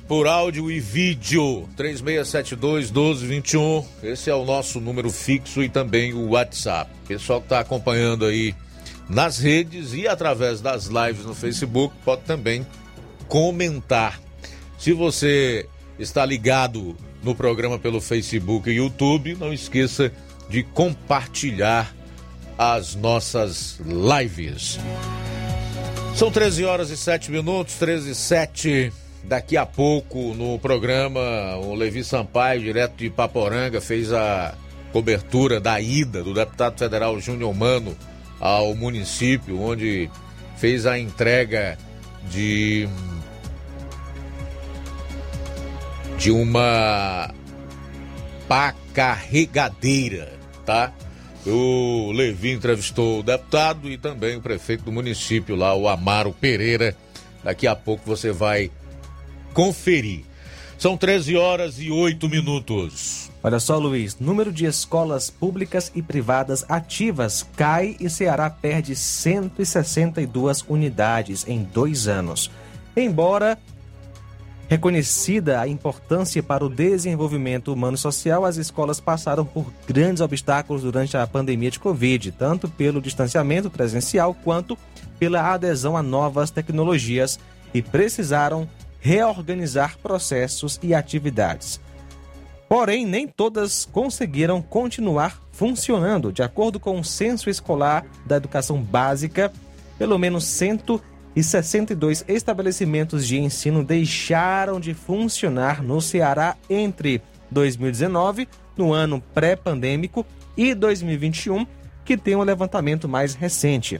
por áudio e vídeo 3672 1221. Esse é o nosso número fixo e também o WhatsApp. Pessoal que está acompanhando aí nas redes e através das lives no Facebook pode também comentar. Se você está ligado no programa pelo Facebook e YouTube, não esqueça de compartilhar as nossas lives. São 13 horas e 7 minutos, 13 e 7. Daqui a pouco no programa, o Levi Sampaio, direto de Paporanga, fez a cobertura da ida do deputado federal Júnior Mano ao município, onde fez a entrega de de uma pá carregadeira, tá? O Levi entrevistou o deputado e também o prefeito do município lá, o Amaro Pereira. Daqui a pouco você vai conferir. São 13 horas e 8 minutos. Olha só, Luiz, número de escolas públicas e privadas ativas cai e Ceará perde 162 unidades em dois anos. Embora Reconhecida a importância para o desenvolvimento humano e social, as escolas passaram por grandes obstáculos durante a pandemia de Covid, tanto pelo distanciamento presencial quanto pela adesão a novas tecnologias e precisaram reorganizar processos e atividades. Porém, nem todas conseguiram continuar funcionando. De acordo com o Censo Escolar da Educação Básica, pelo menos 100 e 62 estabelecimentos de ensino deixaram de funcionar no Ceará entre 2019, no ano pré-pandêmico, e 2021, que tem um levantamento mais recente.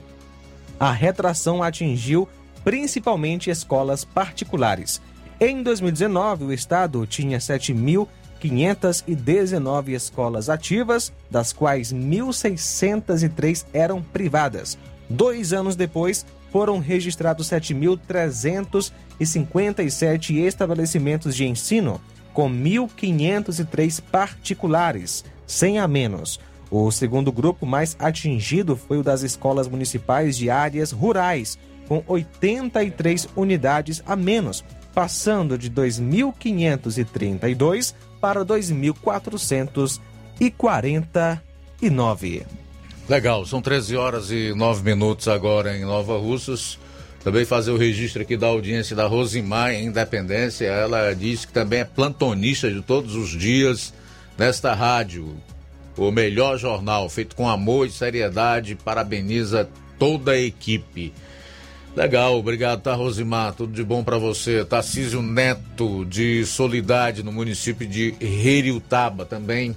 A retração atingiu principalmente escolas particulares. Em 2019, o estado tinha 7.519 escolas ativas, das quais 1.603 eram privadas. Dois anos depois, foram registrados 7.357 estabelecimentos de ensino, com 1.503 particulares, sem a menos. O segundo grupo mais atingido foi o das escolas municipais de áreas rurais, com 83 unidades a menos, passando de 2.532 para 2.449. Legal, são 13 horas e 9 minutos agora em Nova Russas. Também fazer o registro aqui da audiência da Rosimar em Independência. Ela disse que também é plantonista de todos os dias nesta rádio. O melhor jornal, feito com amor e seriedade. Parabeniza toda a equipe. Legal, obrigado, tá, Rosimar? Tudo de bom para você. Tarcísio Neto, de Solidade, no município de Heriutaba, também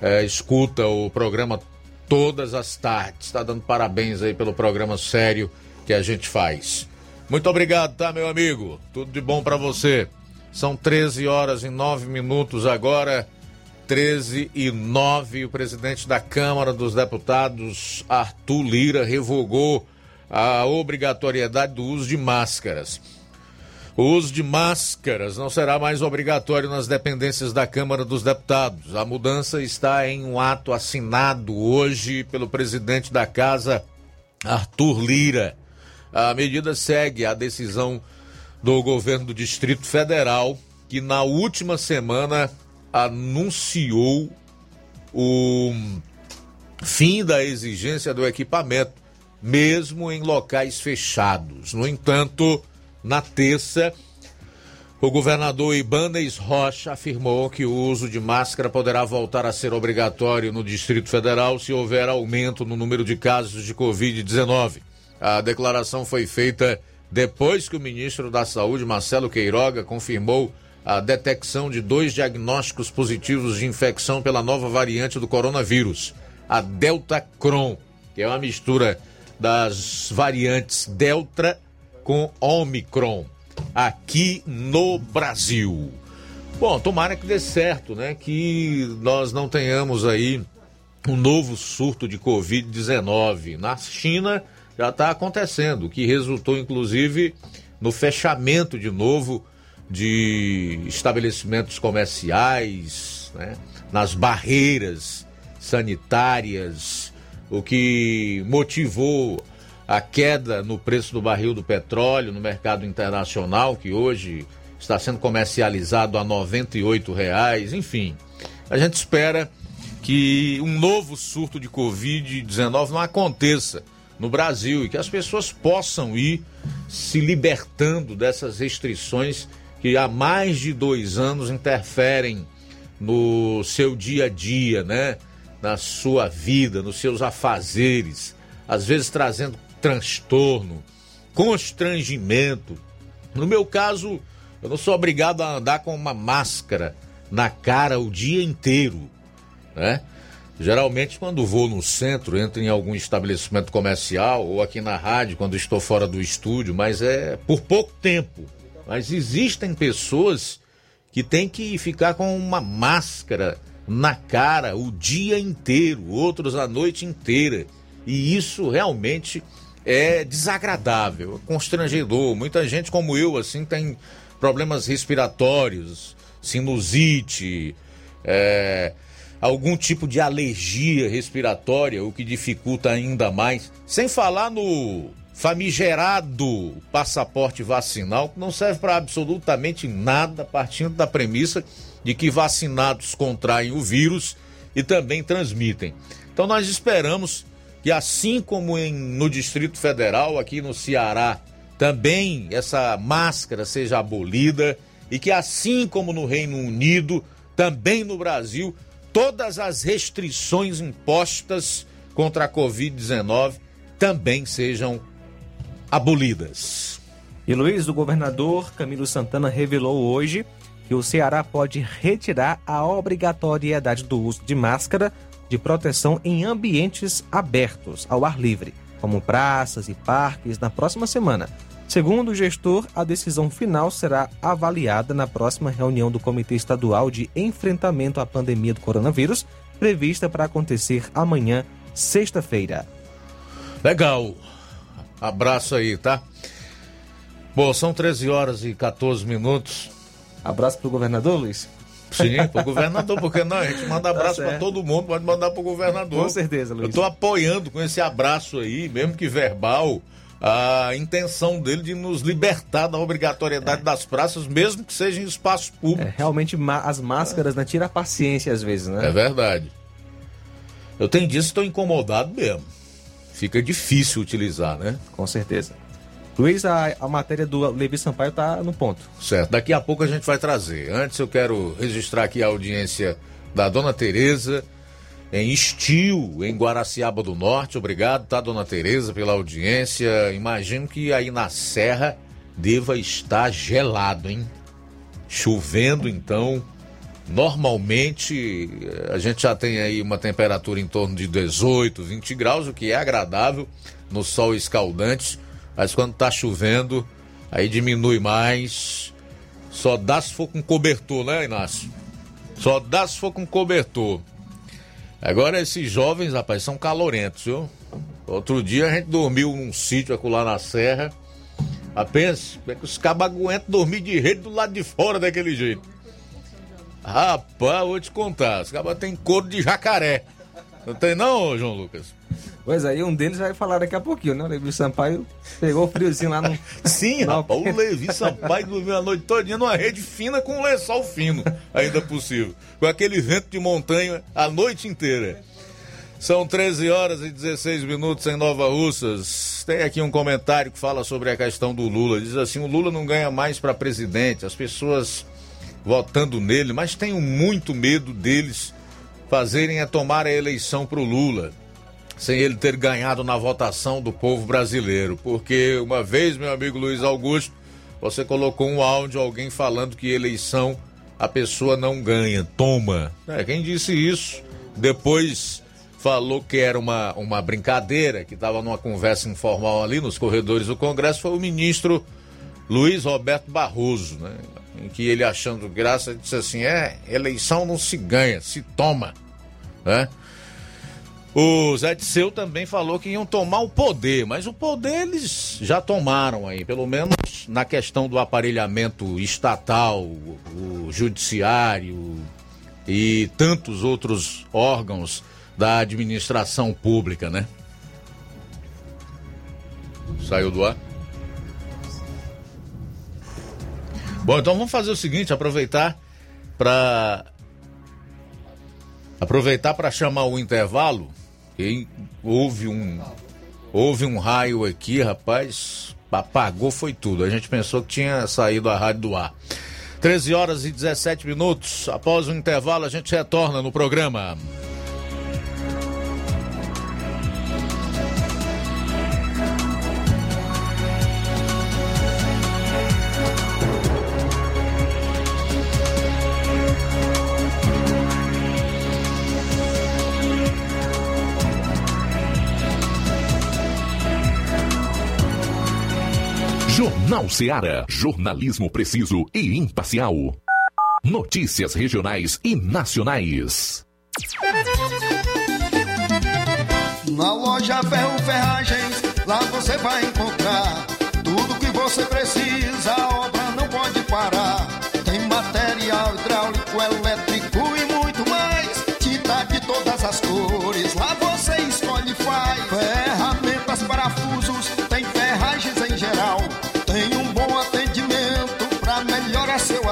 é, escuta o programa todas as tardes. Está dando parabéns aí pelo programa sério que a gente faz. Muito obrigado, tá, meu amigo? Tudo de bom para você. São 13 horas e 9 minutos agora. 13 e 9. O presidente da Câmara dos Deputados, Arthur Lira, revogou a obrigatoriedade do uso de máscaras. O uso de máscaras não será mais obrigatório nas dependências da Câmara dos Deputados. A mudança está em um ato assinado hoje pelo presidente da Casa, Arthur Lira. A medida segue a decisão do governo do Distrito Federal, que na última semana anunciou o fim da exigência do equipamento, mesmo em locais fechados. No entanto, na terça, o governador Ibanez Rocha afirmou que o uso de máscara poderá voltar a ser obrigatório no Distrito Federal se houver aumento no número de casos de Covid-19. A declaração foi feita depois que o ministro da Saúde, Marcelo Queiroga, confirmou a detecção de dois diagnósticos positivos de infecção pela nova variante do coronavírus, a Delta Cron, que é uma mistura das variantes Delta com Omicron aqui no Brasil. Bom, tomara que dê certo, né? Que nós não tenhamos aí um novo surto de Covid-19. Na China já está acontecendo, que resultou inclusive no fechamento de novo de estabelecimentos comerciais, né? nas barreiras sanitárias, o que motivou a queda no preço do barril do petróleo no mercado internacional, que hoje está sendo comercializado a 98 reais, enfim. A gente espera que um novo surto de Covid-19 não aconteça no Brasil e que as pessoas possam ir se libertando dessas restrições que há mais de dois anos interferem no seu dia a dia, né? Na sua vida, nos seus afazeres, às vezes trazendo transtorno, constrangimento. No meu caso, eu não sou obrigado a andar com uma máscara na cara o dia inteiro, né? Geralmente, quando vou no centro, entro em algum estabelecimento comercial ou aqui na rádio, quando estou fora do estúdio, mas é por pouco tempo. Mas existem pessoas que têm que ficar com uma máscara na cara o dia inteiro, outros a noite inteira. E isso realmente é desagradável, é constrangedor. Muita gente como eu, assim, tem problemas respiratórios, sinusite, é, algum tipo de alergia respiratória, o que dificulta ainda mais. Sem falar no famigerado passaporte vacinal, que não serve para absolutamente nada, partindo da premissa de que vacinados contraem o vírus e também transmitem. Então nós esperamos que assim como em, no Distrito Federal, aqui no Ceará, também essa máscara seja abolida e que assim como no Reino Unido, também no Brasil, todas as restrições impostas contra a Covid-19 também sejam abolidas. E Luiz, o governador Camilo Santana revelou hoje que o Ceará pode retirar a obrigatoriedade do uso de máscara de proteção em ambientes abertos, ao ar livre, como praças e parques, na próxima semana. Segundo o gestor, a decisão final será avaliada na próxima reunião do Comitê Estadual de Enfrentamento à Pandemia do Coronavírus, prevista para acontecer amanhã, sexta-feira. Legal. Abraço aí, tá? Bom, são 13 horas e 14 minutos. Abraço pro governador, Luiz? Sim, pro governador, porque não, a gente manda abraço tá para todo mundo, pode mandar pro governador. Com certeza, Luiz. Eu tô apoiando com esse abraço aí, mesmo que verbal, a intenção dele de nos libertar da obrigatoriedade é. das praças, mesmo que seja em espaço público. É, realmente as máscaras, né, tira a paciência às vezes, né? É verdade. Eu tenho disso, estou incomodado mesmo. Fica difícil utilizar, né? Com certeza. Luiz, a, a matéria do Levi Sampaio está no ponto. Certo, daqui a pouco a gente vai trazer. Antes eu quero registrar aqui a audiência da dona Tereza em Estil, em Guaraciaba do Norte. Obrigado, tá, dona Tereza, pela audiência. Imagino que aí na Serra deva estar gelado, hein? Chovendo, então. Normalmente a gente já tem aí uma temperatura em torno de 18, 20 graus, o que é agradável no sol escaldante. Mas quando tá chovendo, aí diminui mais. Só dá se for com cobertor, né, Inácio? Só dá se for com cobertor. Agora esses jovens, rapaz, são calorentos, viu? Outro dia a gente dormiu num sítio acolá na serra. Apenas, como é que os cabos aguentam dormir de rede do lado de fora daquele jeito? Rapaz, vou te contar, os cabos tem couro de jacaré. Não tem não, João Lucas? Pois aí, um deles vai falar daqui a pouquinho, né? O Levi Sampaio pegou o friozinho lá no. [LAUGHS] Sim, rapaz, o Levi Sampaio dormiu a noite todinha numa rede fina com um lençol fino, ainda possível. Com aquele vento de montanha a noite inteira. São 13 horas e 16 minutos em Nova Russas. Tem aqui um comentário que fala sobre a questão do Lula. Diz assim: o Lula não ganha mais para presidente, as pessoas votando nele, mas tenho muito medo deles fazerem a tomar a eleição para o Lula sem ele ter ganhado na votação do povo brasileiro. Porque uma vez, meu amigo Luiz Augusto, você colocou um áudio alguém falando que eleição a pessoa não ganha, toma. É, quem disse isso depois falou que era uma, uma brincadeira, que estava numa conversa informal ali nos corredores do Congresso, foi o ministro Luiz Roberto Barroso, né? Em que ele achando graça disse assim: é, eleição não se ganha, se toma, né? O Zé Disseu também falou que iam tomar o poder, mas o poder eles já tomaram aí, pelo menos na questão do aparelhamento estatal, o judiciário e tantos outros órgãos da administração pública, né? Saiu do ar? Bom, então vamos fazer o seguinte, aproveitar para aproveitar para chamar o intervalo. Houve um houve um raio aqui, rapaz, apagou foi tudo. A gente pensou que tinha saído a rádio do ar. 13 horas e 17 minutos. Após o intervalo, a gente retorna no programa. Jornal Seara. Jornalismo preciso e imparcial. Notícias regionais e nacionais. Na loja Ferro Ferragens, lá você vai encontrar tudo que você precisa,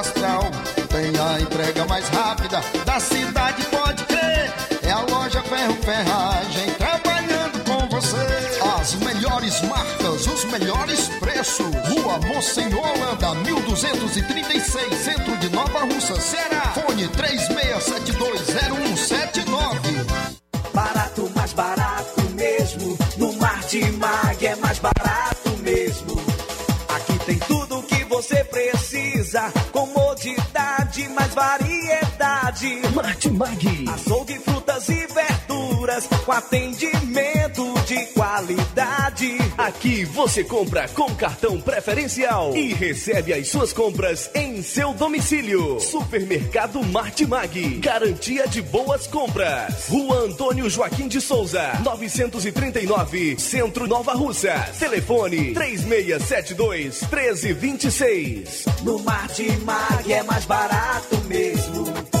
astral. Tem a entrega mais rápida da cidade, pode crer. É a loja Ferro Ferragem trabalhando com você. As melhores marcas, os melhores preços. Rua Monsenhor Holanda, 1236, centro de Nova Russa, Ceará. Fone 36720179. Barato, mais barato mesmo. No Martimag é mais barato mesmo. Aqui tem tudo o que você precisa. Variedade. Martimag. Açougue, frutas e verduras. Com atendimento de qualidade. Aqui você compra com cartão preferencial e recebe as suas compras em seu domicílio. Supermercado Martimag. Garantia de boas compras. Rua Antônio Joaquim de Souza, 939, Centro Nova Russa. Telefone 3672 1326. No Martimag é mais barato mesmo.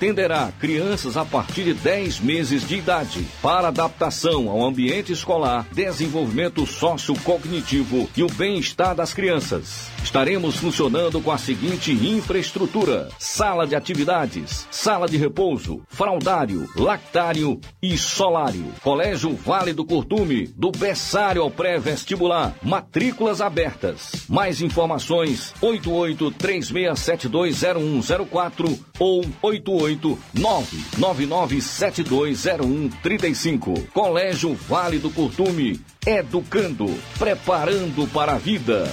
atenderá crianças a partir de 10 meses de idade para adaptação ao ambiente escolar, desenvolvimento sociocognitivo e o bem-estar das crianças. Estaremos funcionando com a seguinte infraestrutura: sala de atividades, sala de repouso, fraldário, lactário e solário. Colégio Vale do Curtume, do berçário ao pré-vestibular. Matrículas abertas. Mais informações: 8836720104 ou 88999720135. Colégio Vale do Curtume, educando, preparando para a vida.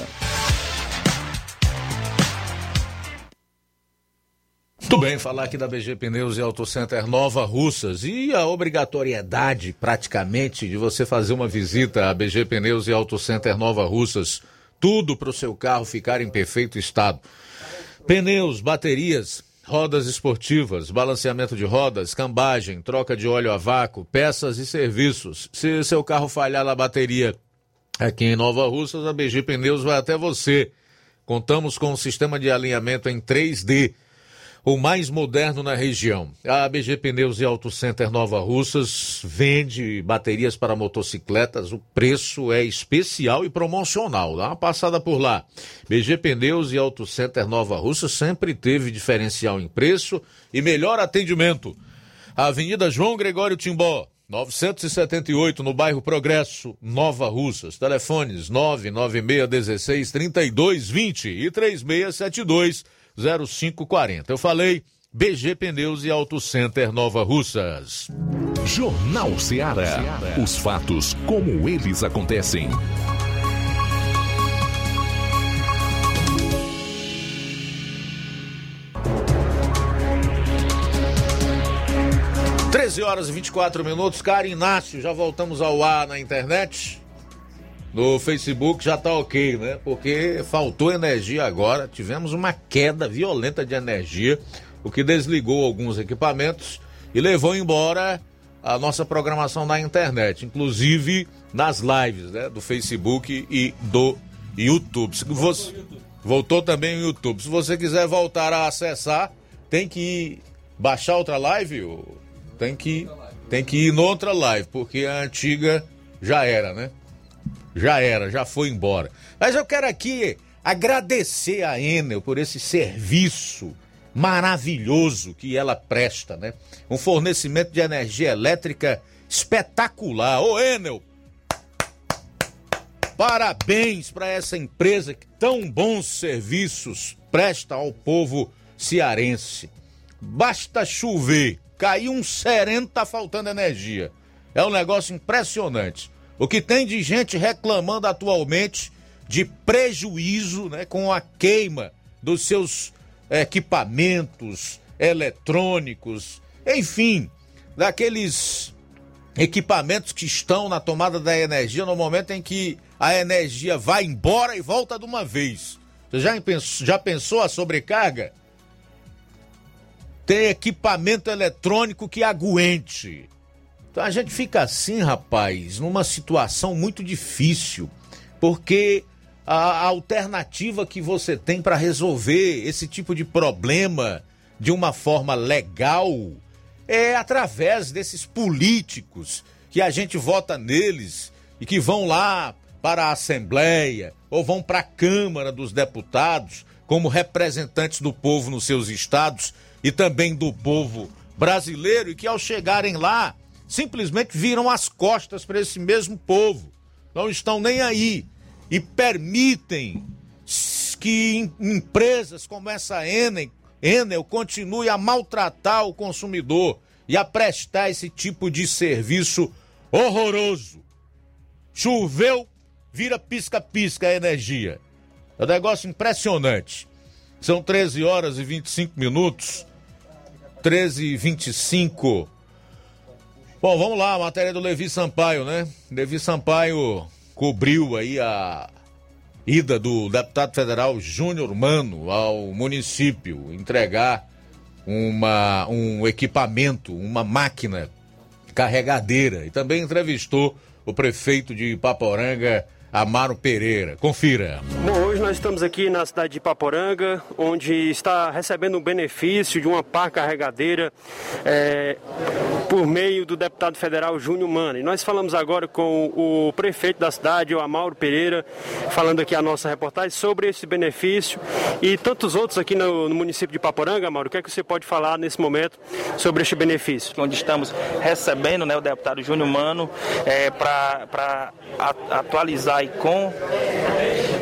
Muito bem, falar aqui da BG Pneus e Auto Center Nova Russas e a obrigatoriedade, praticamente, de você fazer uma visita à BG Pneus e Auto Center Nova Russas. Tudo para o seu carro ficar em perfeito estado. Pneus, baterias, rodas esportivas, balanceamento de rodas, cambagem, troca de óleo a vácuo, peças e serviços. Se seu carro falhar na bateria aqui em Nova Russas, a BG Pneus vai até você. Contamos com um sistema de alinhamento em 3D o mais moderno na região. A ABG Pneus e Auto Center Nova Russas vende baterias para motocicletas. O preço é especial e promocional. Dá uma passada por lá. BG Pneus e Auto Center Nova Russas sempre teve diferencial em preço e melhor atendimento. Avenida João Gregório Timbó. 978 no bairro Progresso, Nova Russas. Telefones 996 16 32 20 e 3672 0540. Eu falei BG Pneus e Auto Center Nova Russas. Jornal Ceará. Os fatos como eles acontecem. Treze horas e 24 minutos. Cara Inácio, já voltamos ao ar na internet. No Facebook já tá ok, né? Porque faltou energia agora. Tivemos uma queda violenta de energia, o que desligou alguns equipamentos e levou embora a nossa programação na internet, inclusive nas lives né, do Facebook e do YouTube. Se você... Voltou também o YouTube. Se você quiser voltar a acessar, tem que ir baixar outra live, tem que, tem que ir noutra live, porque a antiga já era, né? Já era, já foi embora. Mas eu quero aqui agradecer a Enel por esse serviço maravilhoso que ela presta, né? Um fornecimento de energia elétrica espetacular. Ô Enel, parabéns para essa empresa que tão bons serviços presta ao povo cearense. Basta chover, cair um sereno, tá faltando energia. É um negócio impressionante. O que tem de gente reclamando atualmente de prejuízo né, com a queima dos seus equipamentos eletrônicos, enfim, daqueles equipamentos que estão na tomada da energia no momento em que a energia vai embora e volta de uma vez. Você já pensou, já pensou a sobrecarga? Tem equipamento eletrônico que aguente. Então a gente fica assim, rapaz, numa situação muito difícil, porque a alternativa que você tem para resolver esse tipo de problema de uma forma legal é através desses políticos que a gente vota neles e que vão lá para a Assembleia ou vão para a Câmara dos Deputados como representantes do povo nos seus estados e também do povo brasileiro e que ao chegarem lá simplesmente viram as costas para esse mesmo povo. Não estão nem aí e permitem que empresas como essa Enel, Enel continue a maltratar o consumidor e a prestar esse tipo de serviço horroroso. Choveu, vira pisca-pisca a energia. É um negócio impressionante. São 13 horas e 25 minutos. 13 h 25 Bom, vamos lá, a matéria do Levi Sampaio, né? Levi Sampaio cobriu aí a ida do deputado federal Júnior Mano ao município entregar uma, um equipamento, uma máquina carregadeira e também entrevistou o prefeito de Paporanga, Amaro Pereira. Confira. Bom, hoje nós estamos aqui na cidade de Paporanga, onde está recebendo o benefício de uma pá carregadeira é, por meio do deputado federal Júnior Mano. E nós falamos agora com o prefeito da cidade, o Amaro Pereira, falando aqui a nossa reportagem sobre esse benefício e tantos outros aqui no, no município de Paporanga, Amaro. O que é que você pode falar nesse momento sobre este benefício? Onde estamos recebendo né, o deputado Júnior Mano é, para atualizar e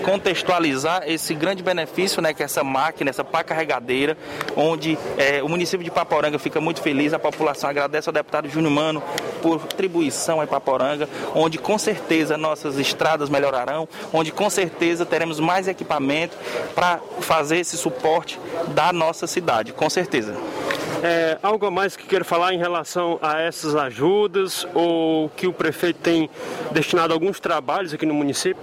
contextualizar esse grande benefício né, que é essa máquina, essa pá carregadeira, onde é, o município de Paporanga fica muito feliz, a população agradece ao deputado Júnior Mano por contribuição em Paporanga, onde com certeza nossas estradas melhorarão, onde com certeza teremos mais equipamento para fazer esse suporte da nossa cidade, com certeza. É, algo a mais que queira falar em relação a essas ajudas ou que o prefeito tem destinado alguns trabalhos aqui no município?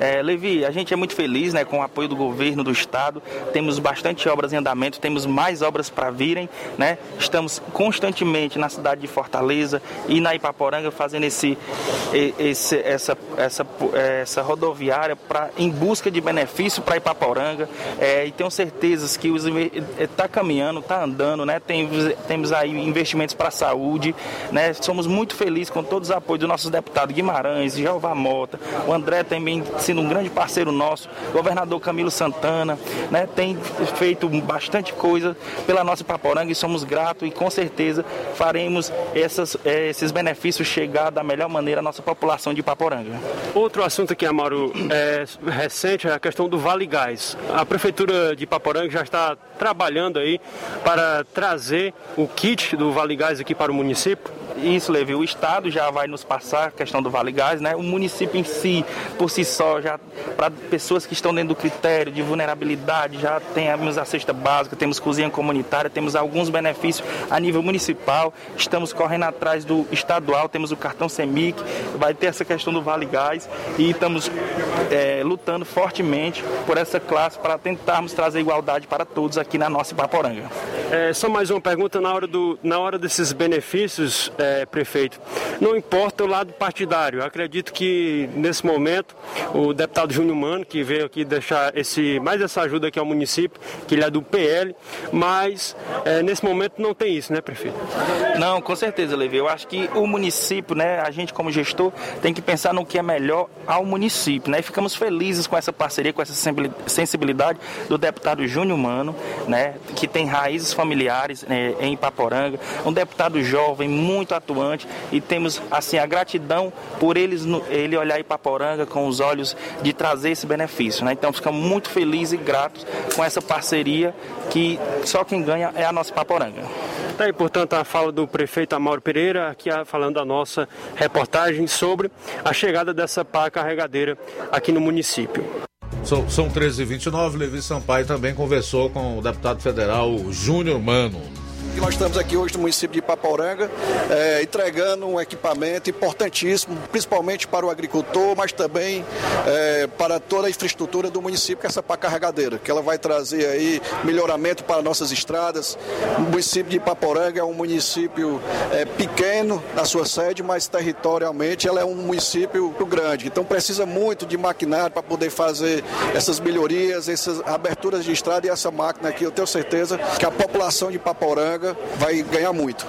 É, Levi, a gente é muito feliz né, com o apoio do governo, do estado. Temos bastante obras em andamento, temos mais obras para virem. Né? Estamos constantemente na cidade de Fortaleza e na Ipaporanga fazendo esse, esse, essa, essa, essa rodoviária pra, em busca de benefício para Ipaporanga. É, e tenho certeza que está caminhando, está andando, né? Tem, temos aí investimentos para a saúde. Né? Somos muito felizes com todos os apoios dos nossos deputados Guimarães, Jeová Mota, o André também sendo um grande parceiro nosso, o governador Camilo Santana, né, tem feito bastante coisa pela nossa Paporanga e somos gratos e com certeza faremos essas, eh, esses benefícios chegar da melhor maneira à nossa população de Paporanga. Outro assunto que, Amaro, é recente é a questão do Vale Gás. A Prefeitura de Paporanga já está trabalhando aí para trazer o kit do Vale Gás aqui para o município? Isso, Levi, o Estado já vai nos passar a questão do Vale Gás, né? O município em si, por si só, já para pessoas que estão dentro do critério de vulnerabilidade, já temos a cesta básica, temos cozinha comunitária, temos alguns benefícios a nível municipal, estamos correndo atrás do estadual, temos o cartão CEMIC, vai ter essa questão do Vale Gás e estamos é, lutando fortemente por essa classe para tentarmos trazer igualdade para todos aqui na nossa Ipaporanga. É, só mais uma pergunta na hora, do, na hora desses benefícios, é, prefeito. Não importa o lado partidário. Acredito que nesse momento o deputado Júnior Mano, que veio aqui deixar esse, mais essa ajuda aqui ao município, que ele é do PL, mas é, nesse momento não tem isso, né, prefeito? Não, com certeza, Levi. Eu acho que o município, né, a gente como gestor, tem que pensar no que é melhor ao município, né? E ficamos felizes com essa parceria, com essa sensibilidade do deputado Júnior Mano, né, que tem raízes familiares né, em Ipaporanga, um deputado jovem, muito atuante, e temos assim a gratidão por eles, ele olhar Ipaporanga com os olhos de trazer esse benefício. Né? Então ficamos muito felizes e gratos com essa parceria que só quem ganha é a nossa Ipaporanga. Tá aí, portanto, a fala do prefeito Amaro Pereira, aqui falando da nossa reportagem sobre a chegada dessa pá carregadeira aqui no município. São, são 13h29, Levi Sampaio também conversou com o deputado federal Júnior Mano. E nós estamos aqui hoje no município de Paporanga, é, entregando um equipamento importantíssimo, principalmente para o agricultor, mas também é, para toda a infraestrutura do município, que é essa pá carregadeira, que ela vai trazer aí melhoramento para nossas estradas. O município de Paporanga é um município é, pequeno na sua sede, mas territorialmente ela é um município grande. Então precisa muito de maquinário para poder fazer essas melhorias, essas aberturas de estrada e essa máquina aqui, eu tenho certeza que a população de Paporanga vai ganhar muito.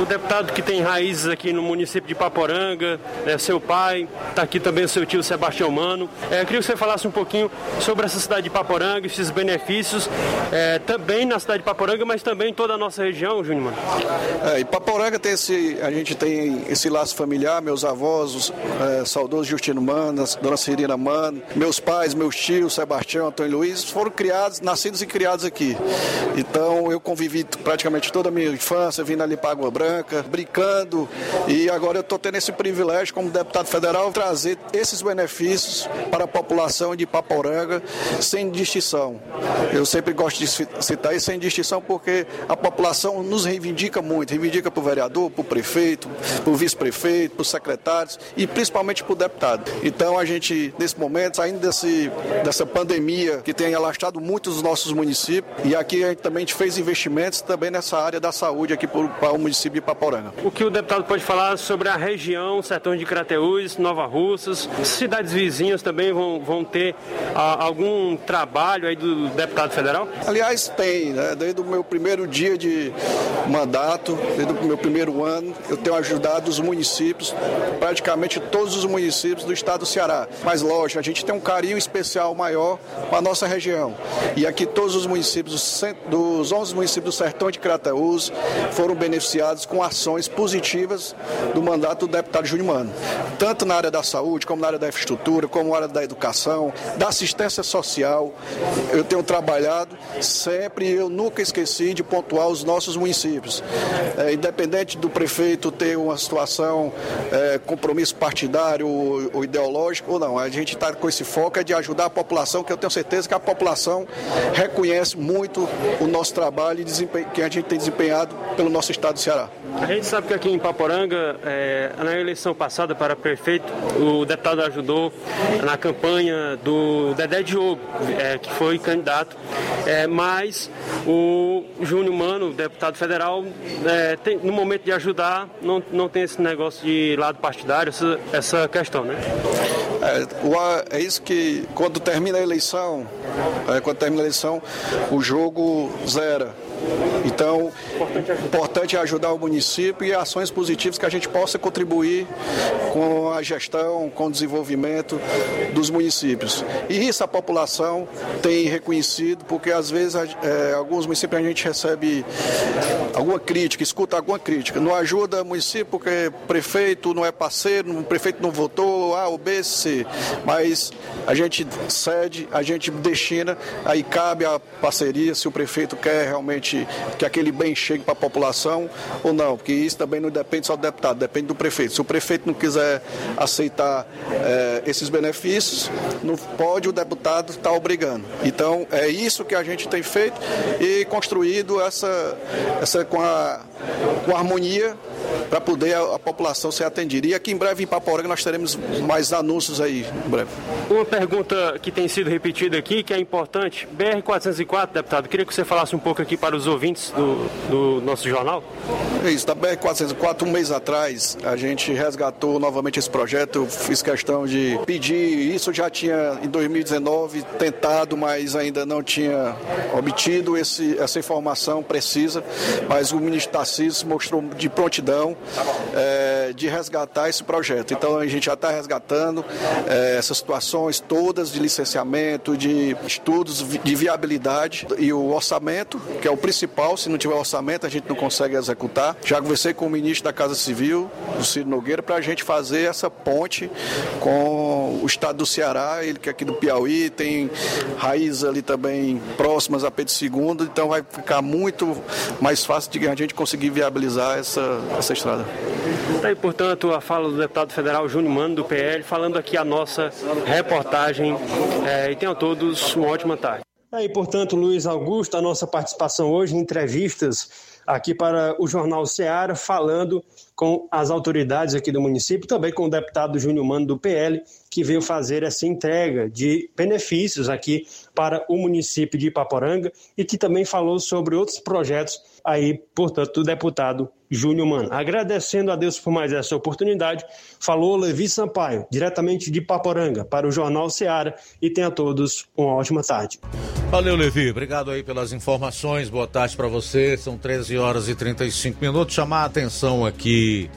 O deputado que tem raízes aqui no município de Paporanga, é seu pai, está aqui também o seu tio Sebastião Mano. É, eu queria que você falasse um pouquinho sobre essa cidade de Paporanga, esses benefícios, é, também na cidade de Paporanga, mas também em toda a nossa região, Júnior Mano. É, em Paporanga tem esse, a gente tem esse laço familiar, meus avós, os, é, saudoso Justino Mano, Dona Cirina Mano, meus pais, meus tios, Sebastião, Antônio Luiz, foram criados, nascidos e criados aqui. Então eu convivi praticamente praticamente toda a minha infância vindo ali para Água Branca, brincando, e agora eu estou tendo esse privilégio como deputado federal trazer esses benefícios para a população de Paporanga sem distinção. Eu sempre gosto de citar isso sem distinção porque a população nos reivindica muito, reivindica para o vereador, para o prefeito, para o vice-prefeito, para os secretários e principalmente para o deputado. Então a gente, nesse momento, saindo desse, dessa pandemia que tem alastrado muitos dos nossos municípios, e aqui a gente também fez investimentos também nessa área da saúde aqui para o município de Paporanga. O que o deputado pode falar sobre a região, sertão de Crateús, Nova Russas, cidades vizinhas também vão, vão ter ah, algum trabalho aí do deputado federal? Aliás, tem, né? Desde o meu primeiro dia de mandato, desde o meu primeiro ano, eu tenho ajudado os municípios, praticamente todos os municípios do estado do Ceará. Mas lógico, a gente tem um carinho especial maior com a nossa região. E aqui todos os municípios, dos 11 municípios do sertão de Crateús, foram beneficiados com ações positivas do mandato do deputado Júnior Mano. Tanto na área da saúde, como na área da infraestrutura, como na área da educação, da assistência social. Eu tenho trabalhado sempre, eu nunca esqueci de pontuar os nossos municípios. É, independente do prefeito ter uma situação, é, compromisso partidário ou, ideológico ou não, a gente está com esse foco é de ajudar a população, que eu tenho certeza que a população reconhece muito o nosso trabalho e que a gente tem desempenhado pelo nosso estado do Ceará. A gente sabe que aqui em Paporanga, é, na eleição passada para prefeito, o deputado ajudou na campanha do Dedé Diogo, é, que foi candidato, é, mas o Júnior Mano, deputado federal, tem, no momento de ajudar, não, não tem esse negócio de lado partidário, essa, essa questão, né? É, é, isso que, quando termina a eleição, é, quando termina a eleição, o jogo zera. Então, importante é ajudar o município e ações positivas que a gente possa contribuir com a gestão, com o desenvolvimento dos municípios. E isso a população tem reconhecido, porque às vezes é, alguns municípios a gente recebe alguma crítica, escuta alguma crítica. Não ajuda o município porque prefeito não é parceiro, o prefeito não votou, A ou B, C. Mas a gente cede, a gente destina, aí cabe a parceria se o prefeito quer realmente que aquele bem chegue para a população ou não, porque isso também não depende só do deputado, depende do prefeito. Se o prefeito não quiser aceitar é, esses benefícios, não pode o deputado estar tá obrigando. Então é isso que a gente tem feito e construído essa, essa com, a, com a harmonia para poder a, a, população ser atendida. E aqui em breve em Paporanga nós teremos mais anúncios aí em breve. Uma pergunta que tem sido repetida aqui, que é importante, BR-404, deputado, queria que você falasse um pouco aqui para os ouvintes do, do nosso jornal. É isso, da BR-404, um mês atrás, a gente resgatou novamente esse projeto, fiz questão de pedir, isso já tinha em 2019 tentado, mas ainda não tinha obtido esse, essa informação precisa, mas o ministro Tarcísio mostrou de prontidão é, de resgatar esse projeto. Então a gente já está resgatando é, essas situações todas de licenciamento, de estudos de viabilidade e o orçamento, que é o principal. Se não tiver orçamento, a gente não consegue executar. Já conversei com o ministro da Casa Civil, o Ciro Nogueira, para a gente fazer essa ponte com o estado do Ceará, ele que é aqui do Piauí, tem raízes ali também próximas a Pedro II, então vai ficar muito mais fácil de a gente conseguir viabilizar essa, essa estrada. Está aí, portanto, a fala do deputado federal Júnior Mano, do PL, falando aqui a nossa reportagem. É, e tenham todos uma ótima tarde. Aí, portanto, Luiz Augusto, a nossa participação hoje em entrevistas aqui para o Jornal Ceará, falando com as autoridades aqui do município, também com o deputado Júnior Mano do PL, que veio fazer essa entrega de benefícios aqui para o município de Ipaporanga e que também falou sobre outros projetos aí, portanto, do deputado Júnior Mano. Agradecendo a Deus por mais essa oportunidade, falou Levi Sampaio, diretamente de Paporanga, para o Jornal Seara, e tenha todos uma ótima tarde. Valeu, Levi. Obrigado aí pelas informações. Boa tarde para você. São 13 horas e 35 minutos. Chamar a atenção aqui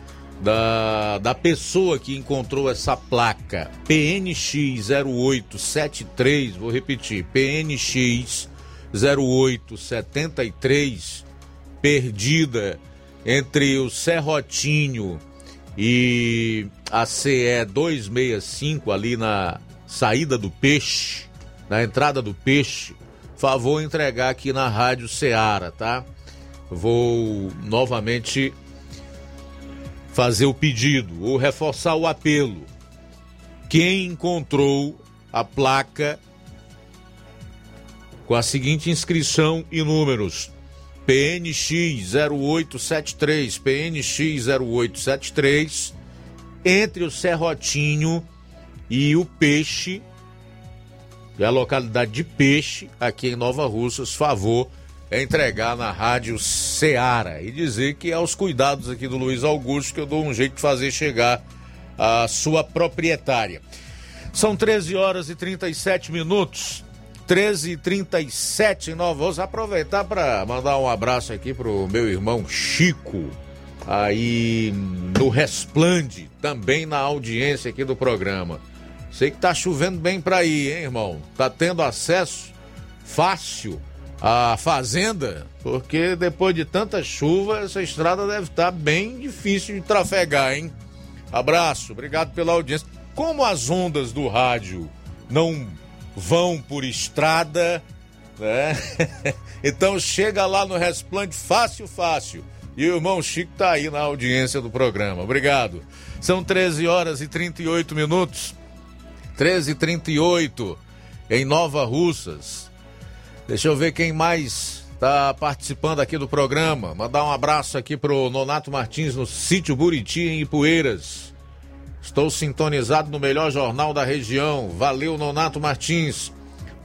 da, da pessoa que encontrou essa placa PNX 0873, vou repetir, PNX 0873, perdida entre o Serrotinho e a CE 265 ali na saída do peixe, na entrada do peixe, favor entregar aqui na Rádio Ceará, tá? vou novamente fazer o pedido ou reforçar o apelo. Quem encontrou a placa com a seguinte inscrição e números: PNX 0873, PNX 0873, entre o Serrotinho e o Peixe, é a localidade de Peixe, aqui em Nova Russas, favor é entregar na rádio Seara e dizer que é aos cuidados aqui do Luiz Augusto que eu dou um jeito de fazer chegar a sua proprietária. São 13 horas e 37 minutos. 13 e 37 em Nova Vamos aproveitar para mandar um abraço aqui pro meu irmão Chico, aí no Resplande, também na audiência aqui do programa. Sei que tá chovendo bem para aí, hein, irmão? Tá tendo acesso fácil à fazenda, porque depois de tanta chuva, essa estrada deve estar tá bem difícil de trafegar, hein? Abraço, obrigado pela audiência. Como as ondas do rádio não vão por estrada, né? [LAUGHS] então chega lá no Resplante fácil, fácil. E o irmão Chico tá aí na audiência do programa. Obrigado. São 13 horas e 38 minutos. 13 e 38 em Nova Russas. Deixa eu ver quem mais está participando aqui do programa. Mandar um abraço aqui pro Nonato Martins no sítio Buriti, em Ipueiras. Estou sintonizado no melhor jornal da região. Valeu, Nonato Martins.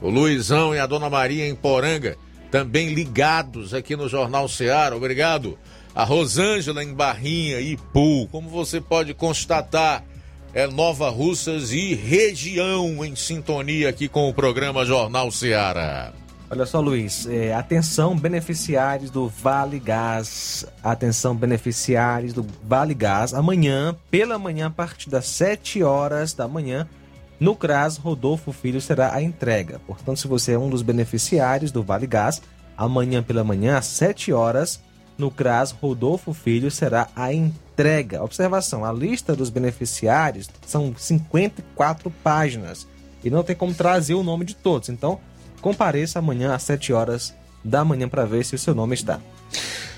O Luizão e a Dona Maria em Poranga, também ligados aqui no Jornal Seara. Obrigado. A Rosângela em Barrinha, Ipu. Como você pode constatar, é Nova Russas e região em sintonia aqui com o programa Jornal Seara. Olha só, Luiz, é, atenção beneficiários do Vale Gás. Atenção beneficiários do Vale Gás. Amanhã, pela manhã, a partir das 7 horas da manhã, no CRAS Rodolfo Filho será a entrega. Portanto, se você é um dos beneficiários do Vale Gás, amanhã pela manhã, às 7 horas, no CRAS Rodolfo Filho será a entrega. Observação: a lista dos beneficiários são 54 páginas e não tem como trazer o nome de todos. Então, compareça amanhã às 7 horas da manhã para ver se o seu nome está.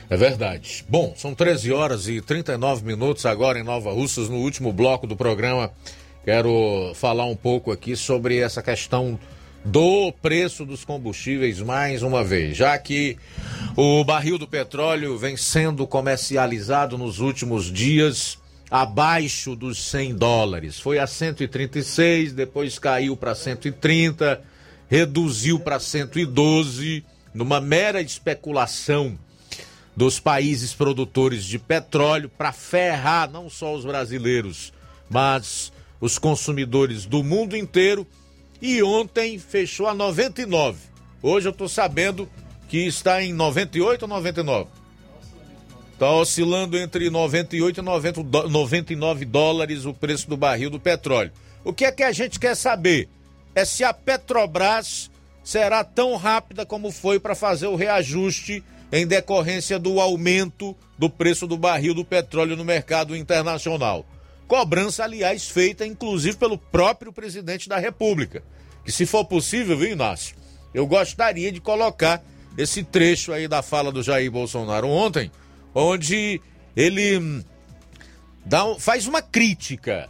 É verdade. Bom, são 13 horas e 39 minutos agora em Nova Russas, no último bloco do programa. Quero falar um pouco aqui sobre essa questão do preço dos combustíveis mais uma vez, já que o barril do petróleo vem sendo comercializado nos últimos dias abaixo dos 100 dólares. Foi a 136, depois caiu para 130 reduziu para 112, numa mera especulação dos países produtores de petróleo para ferrar não só os brasileiros, mas os consumidores do mundo inteiro. E ontem fechou a 99. Hoje eu estou sabendo que está em 98 ou 99. Está oscilando entre 98 e 90, 99 dólares o preço do barril do petróleo. O que é que a gente quer saber? É se a Petrobras será tão rápida como foi para fazer o reajuste em decorrência do aumento do preço do barril do petróleo no mercado internacional. Cobrança, aliás, feita inclusive pelo próprio presidente da República. Que, se for possível, viu, Inácio? Eu gostaria de colocar esse trecho aí da fala do Jair Bolsonaro ontem, onde ele hum, dá, faz uma crítica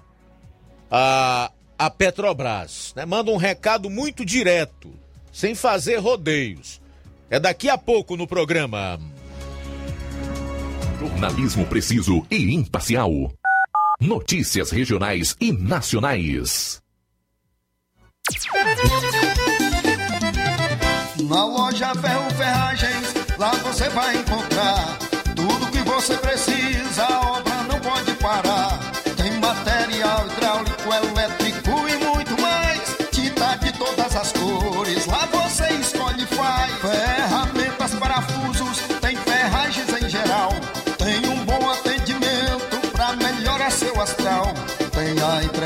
a, a Petrobras. Né? Manda um recado muito direto, sem fazer rodeios. É daqui a pouco no programa. Jornalismo preciso e imparcial. Notícias regionais e nacionais. Na loja Ferro Ferragens, lá você vai encontrar tudo que você precisa.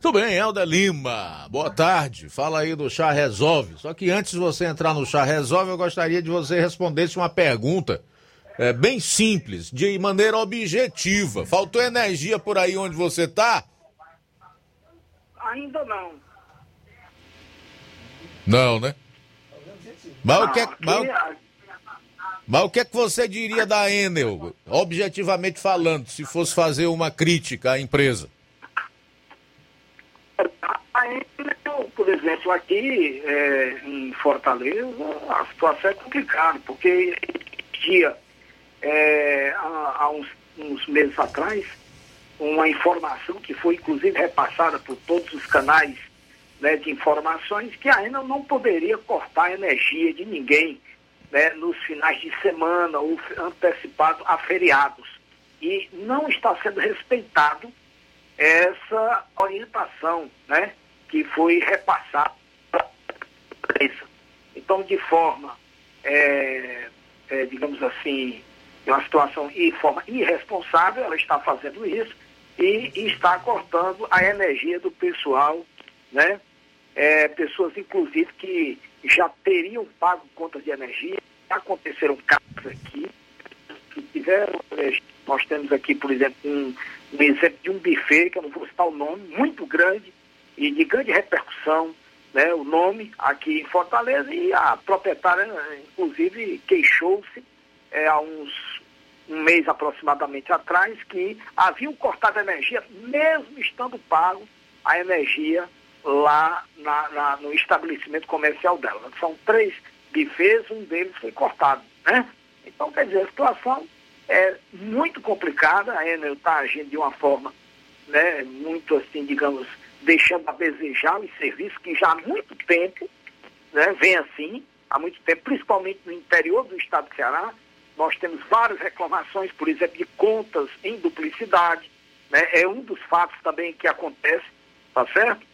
Tudo bem, Helder Lima. Boa tarde. Fala aí do Chá Resolve. Só que antes de você entrar no Chá Resolve, eu gostaria de você respondesse uma pergunta é, bem simples, de maneira objetiva. Faltou energia por aí onde você tá? Ainda não. Não, né? Mas o que é. Mas, Mas o que é que você diria da Enel, objetivamente falando, se fosse fazer uma crítica à empresa? A Enel, por exemplo, aqui é, em Fortaleza, a situação é complicada, porque existia é, há, há uns, uns meses atrás uma informação que foi inclusive repassada por todos os canais né, de informações que a Enel não poderia cortar a energia de ninguém né, nos finais de semana ou antecipado a feriados. E não está sendo respeitado essa orientação né, que foi repassada. Então, de forma, é, é, digamos assim, uma situação de forma irresponsável, ela está fazendo isso e, e está cortando a energia do pessoal, né? É, pessoas, inclusive, que já teriam pago contas de energia, aconteceram casos aqui, que tiveram, nós temos aqui, por exemplo, um, um exemplo de um buffet, que eu não vou citar o nome, muito grande e de grande repercussão, né, o nome aqui em Fortaleza, e a proprietária, inclusive, queixou-se é, há uns um mês aproximadamente atrás, que haviam cortado a energia, mesmo estando pago a energia lá na, na, no estabelecimento comercial dela. São três bifes, um deles foi cortado. Né? Então, quer dizer, a situação é muito complicada, a Enel está agindo de uma forma né, muito assim, digamos, deixando a desejar os serviços que já há muito tempo né, vem assim, há muito tempo, principalmente no interior do estado do Ceará, nós temos várias reclamações, por exemplo, de contas em duplicidade, né? é um dos fatos também que acontece, tá certo?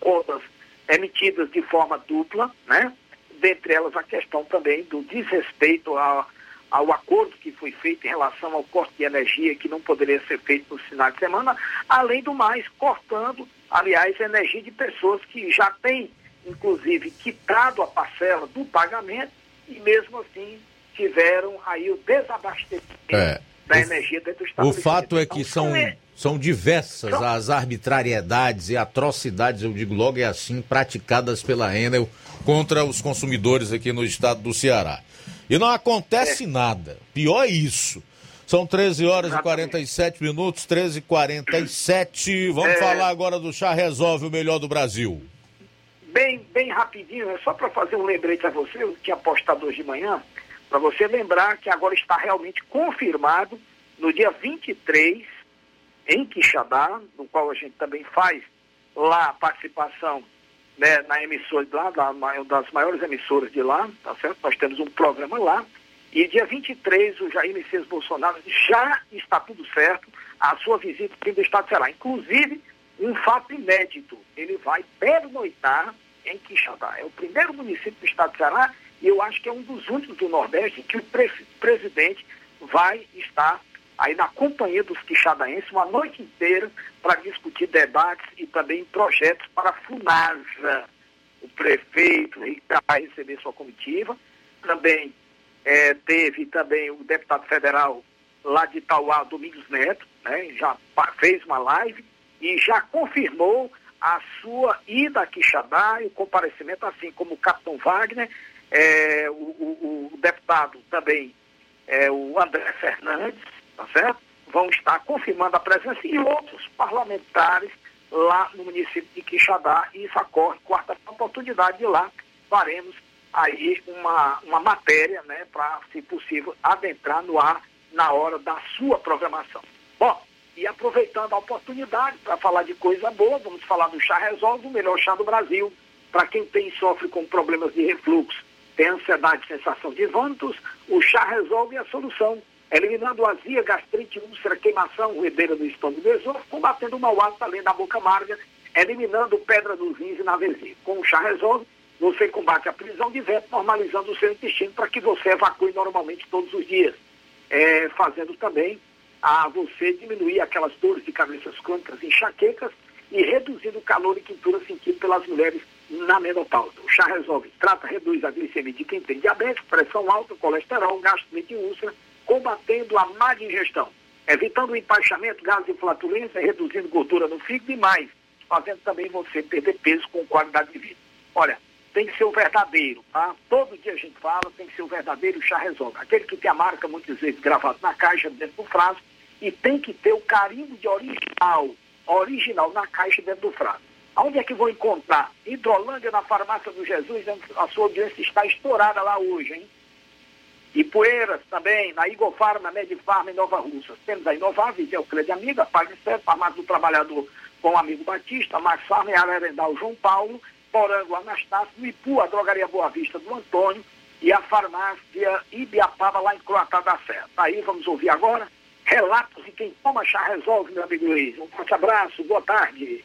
Contas emitidas de forma dupla, né? dentre elas a questão também do desrespeito ao, ao acordo que foi feito em relação ao corte de energia que não poderia ser feito no final de semana, além do mais, cortando, aliás, energia de pessoas que já têm, inclusive, quitado a parcela do pagamento e mesmo assim tiveram aí o desabastecimento é. da o, energia dentro do Estado. O fato é que então, são, é... são diversas então, as arbitrariedades e atrocidades, eu digo logo, é assim, praticadas pela Enel contra os consumidores aqui no estado do Ceará. E não acontece é. nada. Pior é isso. São 13 horas Exatamente. e 47 minutos, 13 e 47. Vamos é... falar agora do Chá Resolve o Melhor do Brasil. Bem, bem rapidinho, é só para fazer um lembrete a você, eu tinha postado hoje de manhã, para você lembrar que agora está realmente confirmado no dia 23, em Quixadá, no qual a gente também faz lá a participação né, na emissora de lá, da, das maiores emissoras de lá, tá certo? Nós temos um programa lá. E dia 23, o Jair Messias Bolsonaro já está tudo certo, a sua visita aqui do Estado será. Inclusive, um fato inédito. Ele vai pernoitar em Quixadá. É o primeiro município do Estado do Ceará e eu acho que é um dos únicos do Nordeste que o pre presidente vai estar aí na companhia dos quixadaenses uma noite inteira para discutir debates e também projetos para a FUNASA. O prefeito vai receber sua comitiva. Também é, teve também o deputado federal lá de Itauá, Domingos Neto, né, já fez uma live e já confirmou a sua ida a Quixadá e o comparecimento, assim como o capitão Wagner, é, o, o, o deputado também, é, o André Fernandes, tá certo? Vão estar confirmando a presença e outros parlamentares lá no município de Quixadá e isso ocorre quarta oportunidade de lá faremos aí uma, uma matéria, né, para, se possível, adentrar no ar na hora da sua programação. Bom, e aproveitando a oportunidade para falar de coisa boa, vamos falar do chá Resolve, o melhor chá do Brasil, para quem tem sofre com problemas de refluxo, tem ansiedade, sensação de vômitos, o chá resolve a solução eliminando azia, gastrite, úlcera, queimação, ruedeira do estômago do esôfago, combatendo o mau hálito além da boca amarga, eliminando pedra dos rins e na vesícula. Com o chá resolve, você combate a prisão de vento, normalizando o seu intestino para que você evacue normalmente todos os dias. É, fazendo também a você diminuir aquelas dores de cabeças crônicas, enxaquecas e reduzindo o calor e quintura sentido pelas mulheres na menopausa. O chá resolve, trata, reduz a glicemia de quem tem diabetes, pressão alta, colesterol, gastrite e úlcera, combatendo a má digestão, evitando o empaixamento, gases e flatulência, reduzindo gordura no fígado e mais, fazendo também você perder peso com qualidade de vida. Olha, tem que ser o verdadeiro, tá? Todo dia a gente fala, tem que ser o verdadeiro chá resolve. Aquele que tem a marca, muitas vezes, gravado na caixa, dentro do frasco, e tem que ter o carimbo de original, original na caixa dentro do frasco. Aonde é que vou encontrar? Hidrolândia, na farmácia do Jesus, a sua audiência está estourada lá hoje, hein? Poeiras também, na Igor Farma, Medifarma em Nova Rússia. Temos a Inovar, Viseu Crede Amiga, Pague Certo, Farmácia do Trabalhador com o amigo Batista, Max Farma e Ararendal João Paulo, Porango Anastácio, Ipu, a Drogaria Boa Vista do Antônio e a farmácia Ibiapaba lá em Croatá da Serra. Tá aí, vamos ouvir agora relatos de quem toma chá resolve, meu amigo Luiz. Um forte abraço, boa tarde.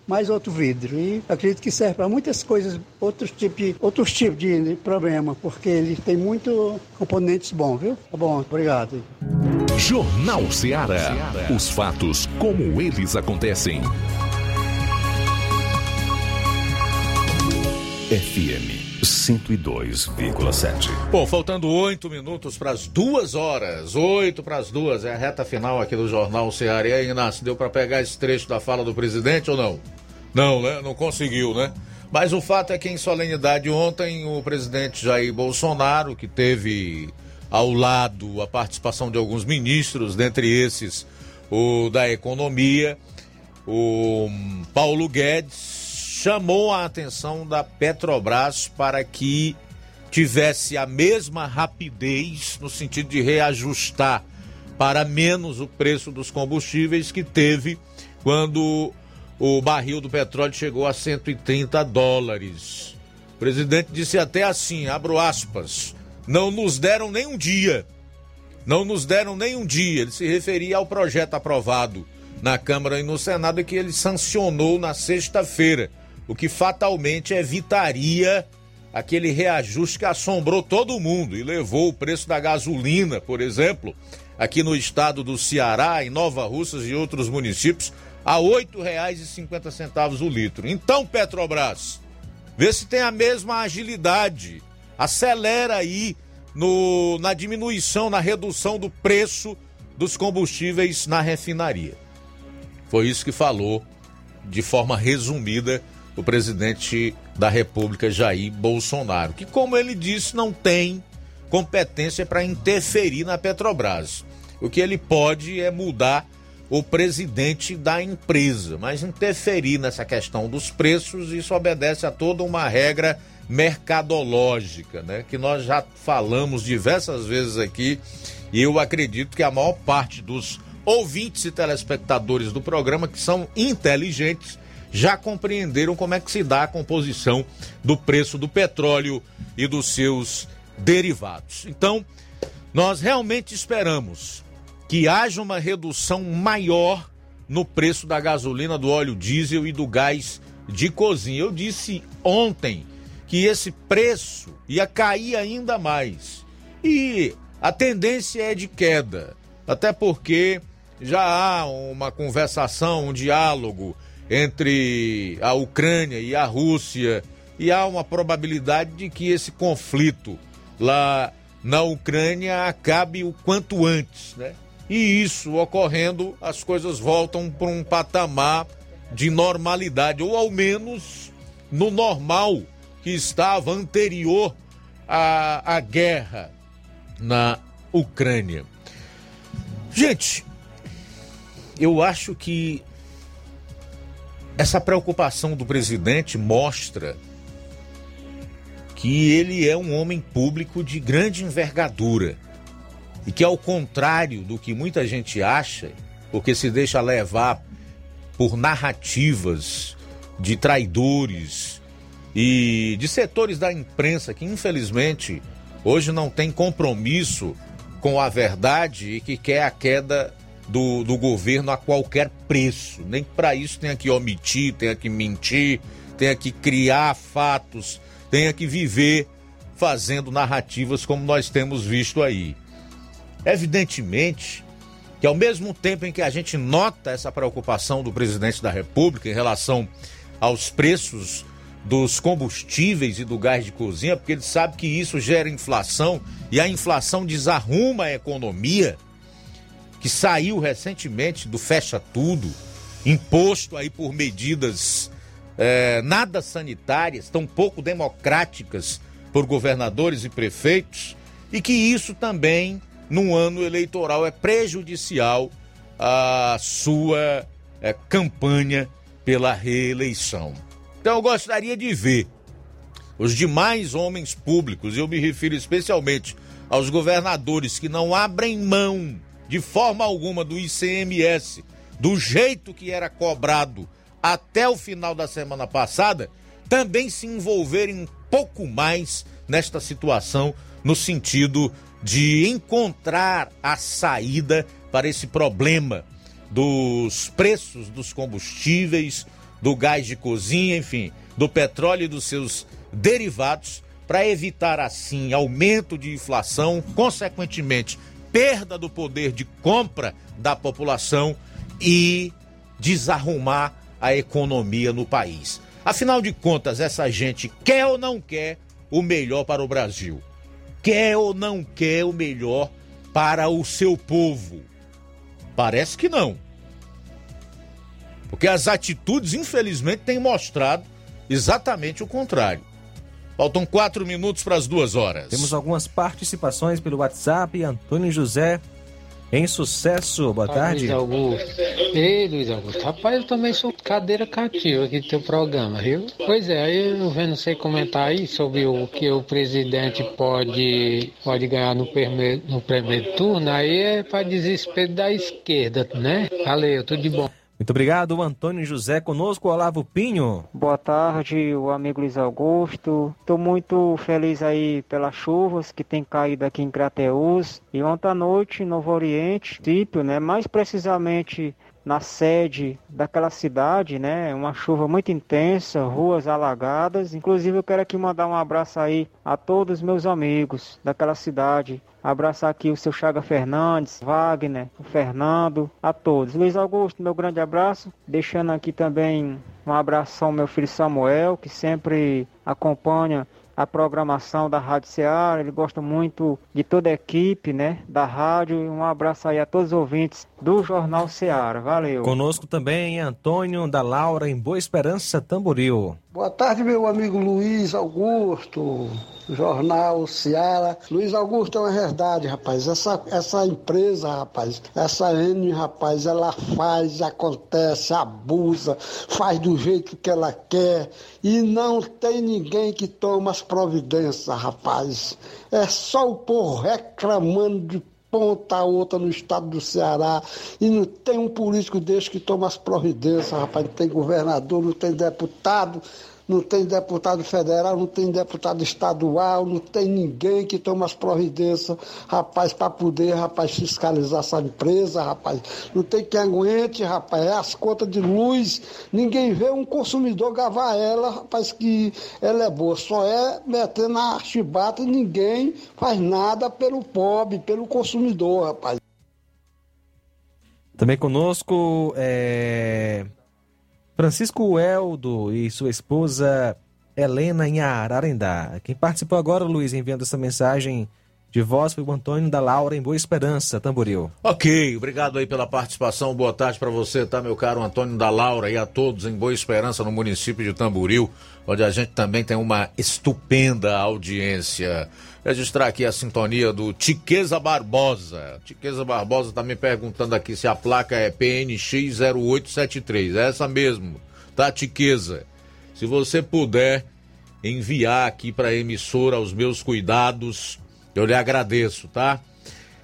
mais outro vidro. E acredito que serve para muitas coisas, outros tipos, outros tipos de problema, porque ele tem muito componentes bons, viu? Tá bom, obrigado. Jornal Ceará. Os fatos como eles acontecem. FM 102,7. Bom, faltando oito minutos para as duas horas. Oito para as duas. É a reta final aqui do Jornal Ceará. E aí, Inácio, deu para pegar esse trecho da fala do presidente ou não? Não, né? Não conseguiu, né? Mas o fato é que em solenidade ontem o presidente Jair Bolsonaro, que teve ao lado a participação de alguns ministros, dentre esses o da economia, o Paulo Guedes, chamou a atenção da Petrobras para que tivesse a mesma rapidez no sentido de reajustar para menos o preço dos combustíveis que teve quando o barril do petróleo chegou a 130 dólares. O presidente disse até assim, abro aspas, não nos deram nem um dia. Não nos deram nem um dia. Ele se referia ao projeto aprovado na Câmara e no Senado que ele sancionou na sexta-feira, o que fatalmente evitaria aquele reajuste que assombrou todo mundo e levou o preço da gasolina, por exemplo, aqui no estado do Ceará, em Nova Russas e outros municípios, a R$ 8,50 o litro. Então, Petrobras, vê se tem a mesma agilidade. Acelera aí no, na diminuição, na redução do preço dos combustíveis na refinaria. Foi isso que falou, de forma resumida, o presidente da República, Jair Bolsonaro, que, como ele disse, não tem competência para interferir na Petrobras. O que ele pode é mudar o presidente da empresa, mas interferir nessa questão dos preços, isso obedece a toda uma regra mercadológica, né? Que nós já falamos diversas vezes aqui e eu acredito que a maior parte dos ouvintes e telespectadores do programa que são inteligentes já compreenderam como é que se dá a composição do preço do petróleo e dos seus derivados. Então, nós realmente esperamos que haja uma redução maior no preço da gasolina, do óleo diesel e do gás de cozinha. Eu disse ontem que esse preço ia cair ainda mais. E a tendência é de queda, até porque já há uma conversação, um diálogo entre a Ucrânia e a Rússia, e há uma probabilidade de que esse conflito lá na Ucrânia acabe o quanto antes, né? E isso ocorrendo, as coisas voltam para um patamar de normalidade, ou ao menos no normal que estava anterior à, à guerra na Ucrânia. Gente, eu acho que essa preocupação do presidente mostra que ele é um homem público de grande envergadura e que, ao contrário do que muita gente acha, porque se deixa levar por narrativas de traidores e de setores da imprensa que, infelizmente, hoje não tem compromisso com a verdade e que quer a queda do, do governo a qualquer preço. Nem para isso tenha que omitir, tenha que mentir, tenha que criar fatos, tenha que viver fazendo narrativas como nós temos visto aí. Evidentemente que, ao mesmo tempo em que a gente nota essa preocupação do presidente da República em relação aos preços dos combustíveis e do gás de cozinha, porque ele sabe que isso gera inflação e a inflação desarruma a economia, que saiu recentemente do fecha tudo, imposto aí por medidas é, nada sanitárias, tão pouco democráticas por governadores e prefeitos, e que isso também, num ano eleitoral, é prejudicial à sua é, campanha pela reeleição. Então eu gostaria de ver os demais homens públicos, eu me refiro especialmente aos governadores que não abrem mão de forma alguma do ICMS, do jeito que era cobrado até o final da semana passada, também se envolverem um pouco mais nesta situação, no sentido de encontrar a saída para esse problema dos preços dos combustíveis, do gás de cozinha, enfim, do petróleo e dos seus derivados, para evitar assim aumento de inflação, consequentemente perda do poder de compra da população e desarrumar a economia no país. Afinal de contas, essa gente quer ou não quer o melhor para o Brasil? Quer ou não quer o melhor para o seu povo? Parece que não. Porque as atitudes, infelizmente, têm mostrado exatamente o contrário. Faltam quatro minutos para as duas horas. Temos algumas participações pelo WhatsApp. Antônio José em sucesso. Boa tarde. Luiz Augusto. Ei, Luiz Augusto. Rapaz, eu também sou cadeira cativa aqui do teu programa, viu? Pois é, aí eu vendo você comentar aí sobre o que o presidente pode, pode ganhar no primeiro, no primeiro turno, aí é para desespero da esquerda, né? Valeu, tudo de bom. Muito obrigado, Antônio José. Conosco, Olavo Pinho. Boa tarde, o amigo Luiz Augusto. Estou muito feliz aí pelas chuvas que tem caído aqui em Crateús. E ontem à noite, Novo Oriente, Típio, né? Mais precisamente na sede daquela cidade, né? Uma chuva muito intensa, ruas alagadas. Inclusive, eu quero aqui mandar um abraço aí a todos os meus amigos daquela cidade. Abraçar aqui o seu Chaga Fernandes, Wagner, o Fernando, a todos. Luiz Augusto, meu grande abraço. Deixando aqui também um abração ao meu filho Samuel, que sempre acompanha a programação da Rádio Ceará. Ele gosta muito de toda a equipe, né, da rádio. Um abraço aí a todos os ouvintes do Jornal Ceará. Valeu. Conosco também Antônio da Laura em Boa Esperança, Tamboril. Boa tarde, meu amigo Luiz Augusto, Jornal Ceará. Luiz Augusto, é uma verdade, rapaz. Essa, essa empresa, rapaz, essa N, rapaz, ela faz, acontece, abusa, faz do jeito que ela quer e não tem ninguém que toma as providências, rapaz. É só o povo reclamando de ponta a outra no estado do Ceará e não tem um político desse que toma as providências, rapaz. Não tem governador, não tem deputado, não tem deputado federal, não tem deputado estadual, não tem ninguém que toma as providências, rapaz, para poder, rapaz, fiscalizar essa empresa, rapaz. Não tem quem aguente, rapaz, é as contas de luz, ninguém vê um consumidor gavar ela, rapaz, que ela é boa, só é meter na chibata e ninguém faz nada pelo pobre, pelo consumidor, rapaz. Também conosco é Francisco Eldo e sua esposa Helena em Ararendá. Quem participou agora, Luiz, enviando essa mensagem de voz foi o Antônio da Laura em Boa Esperança, Tamboril. Ok, obrigado aí pela participação. Boa tarde para você, tá, meu caro Antônio da Laura e a todos em Boa Esperança, no município de Tamboril, onde a gente também tem uma estupenda audiência. Registrar aqui a sintonia do Tiqueza Barbosa. Tiqueza Barbosa tá me perguntando aqui se a placa é PNX 0873. É essa mesmo, tá, Tiqueza? Se você puder enviar aqui para a emissora os meus cuidados, eu lhe agradeço, tá?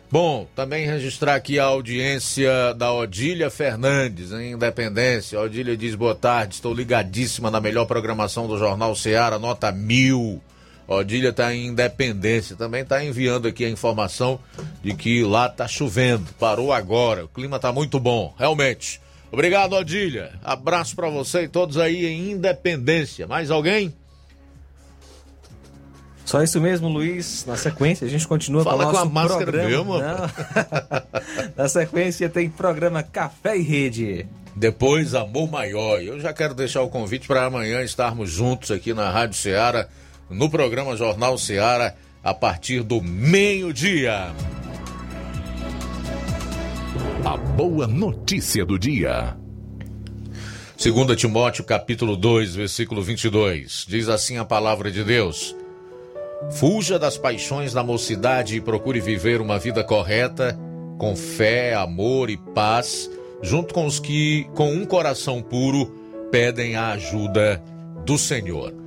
Bom, também registrar aqui a audiência da Odília Fernandes, em Independência. A Odília diz boa tarde, estou ligadíssima na melhor programação do Jornal Ceará, nota mil. Odília está em Independência, também está enviando aqui a informação de que lá está chovendo, parou agora, o clima está muito bom, realmente. Obrigado, Odília. Abraço para você e todos aí em Independência. Mais alguém? Só isso mesmo, Luiz. Na sequência, a gente continua Fala com o com nosso a máscara programa. mesmo, Não. [LAUGHS] Na sequência, tem programa Café e Rede. Depois, Amor Maior. Eu já quero deixar o convite para amanhã estarmos juntos aqui na Rádio Ceará, no programa Jornal Ceará, a partir do meio-dia. A boa notícia do dia. 2 Timóteo capítulo 2, versículo 22. Diz assim a palavra de Deus: Fuja das paixões da mocidade e procure viver uma vida correta, com fé, amor e paz, junto com os que, com um coração puro, pedem a ajuda do Senhor.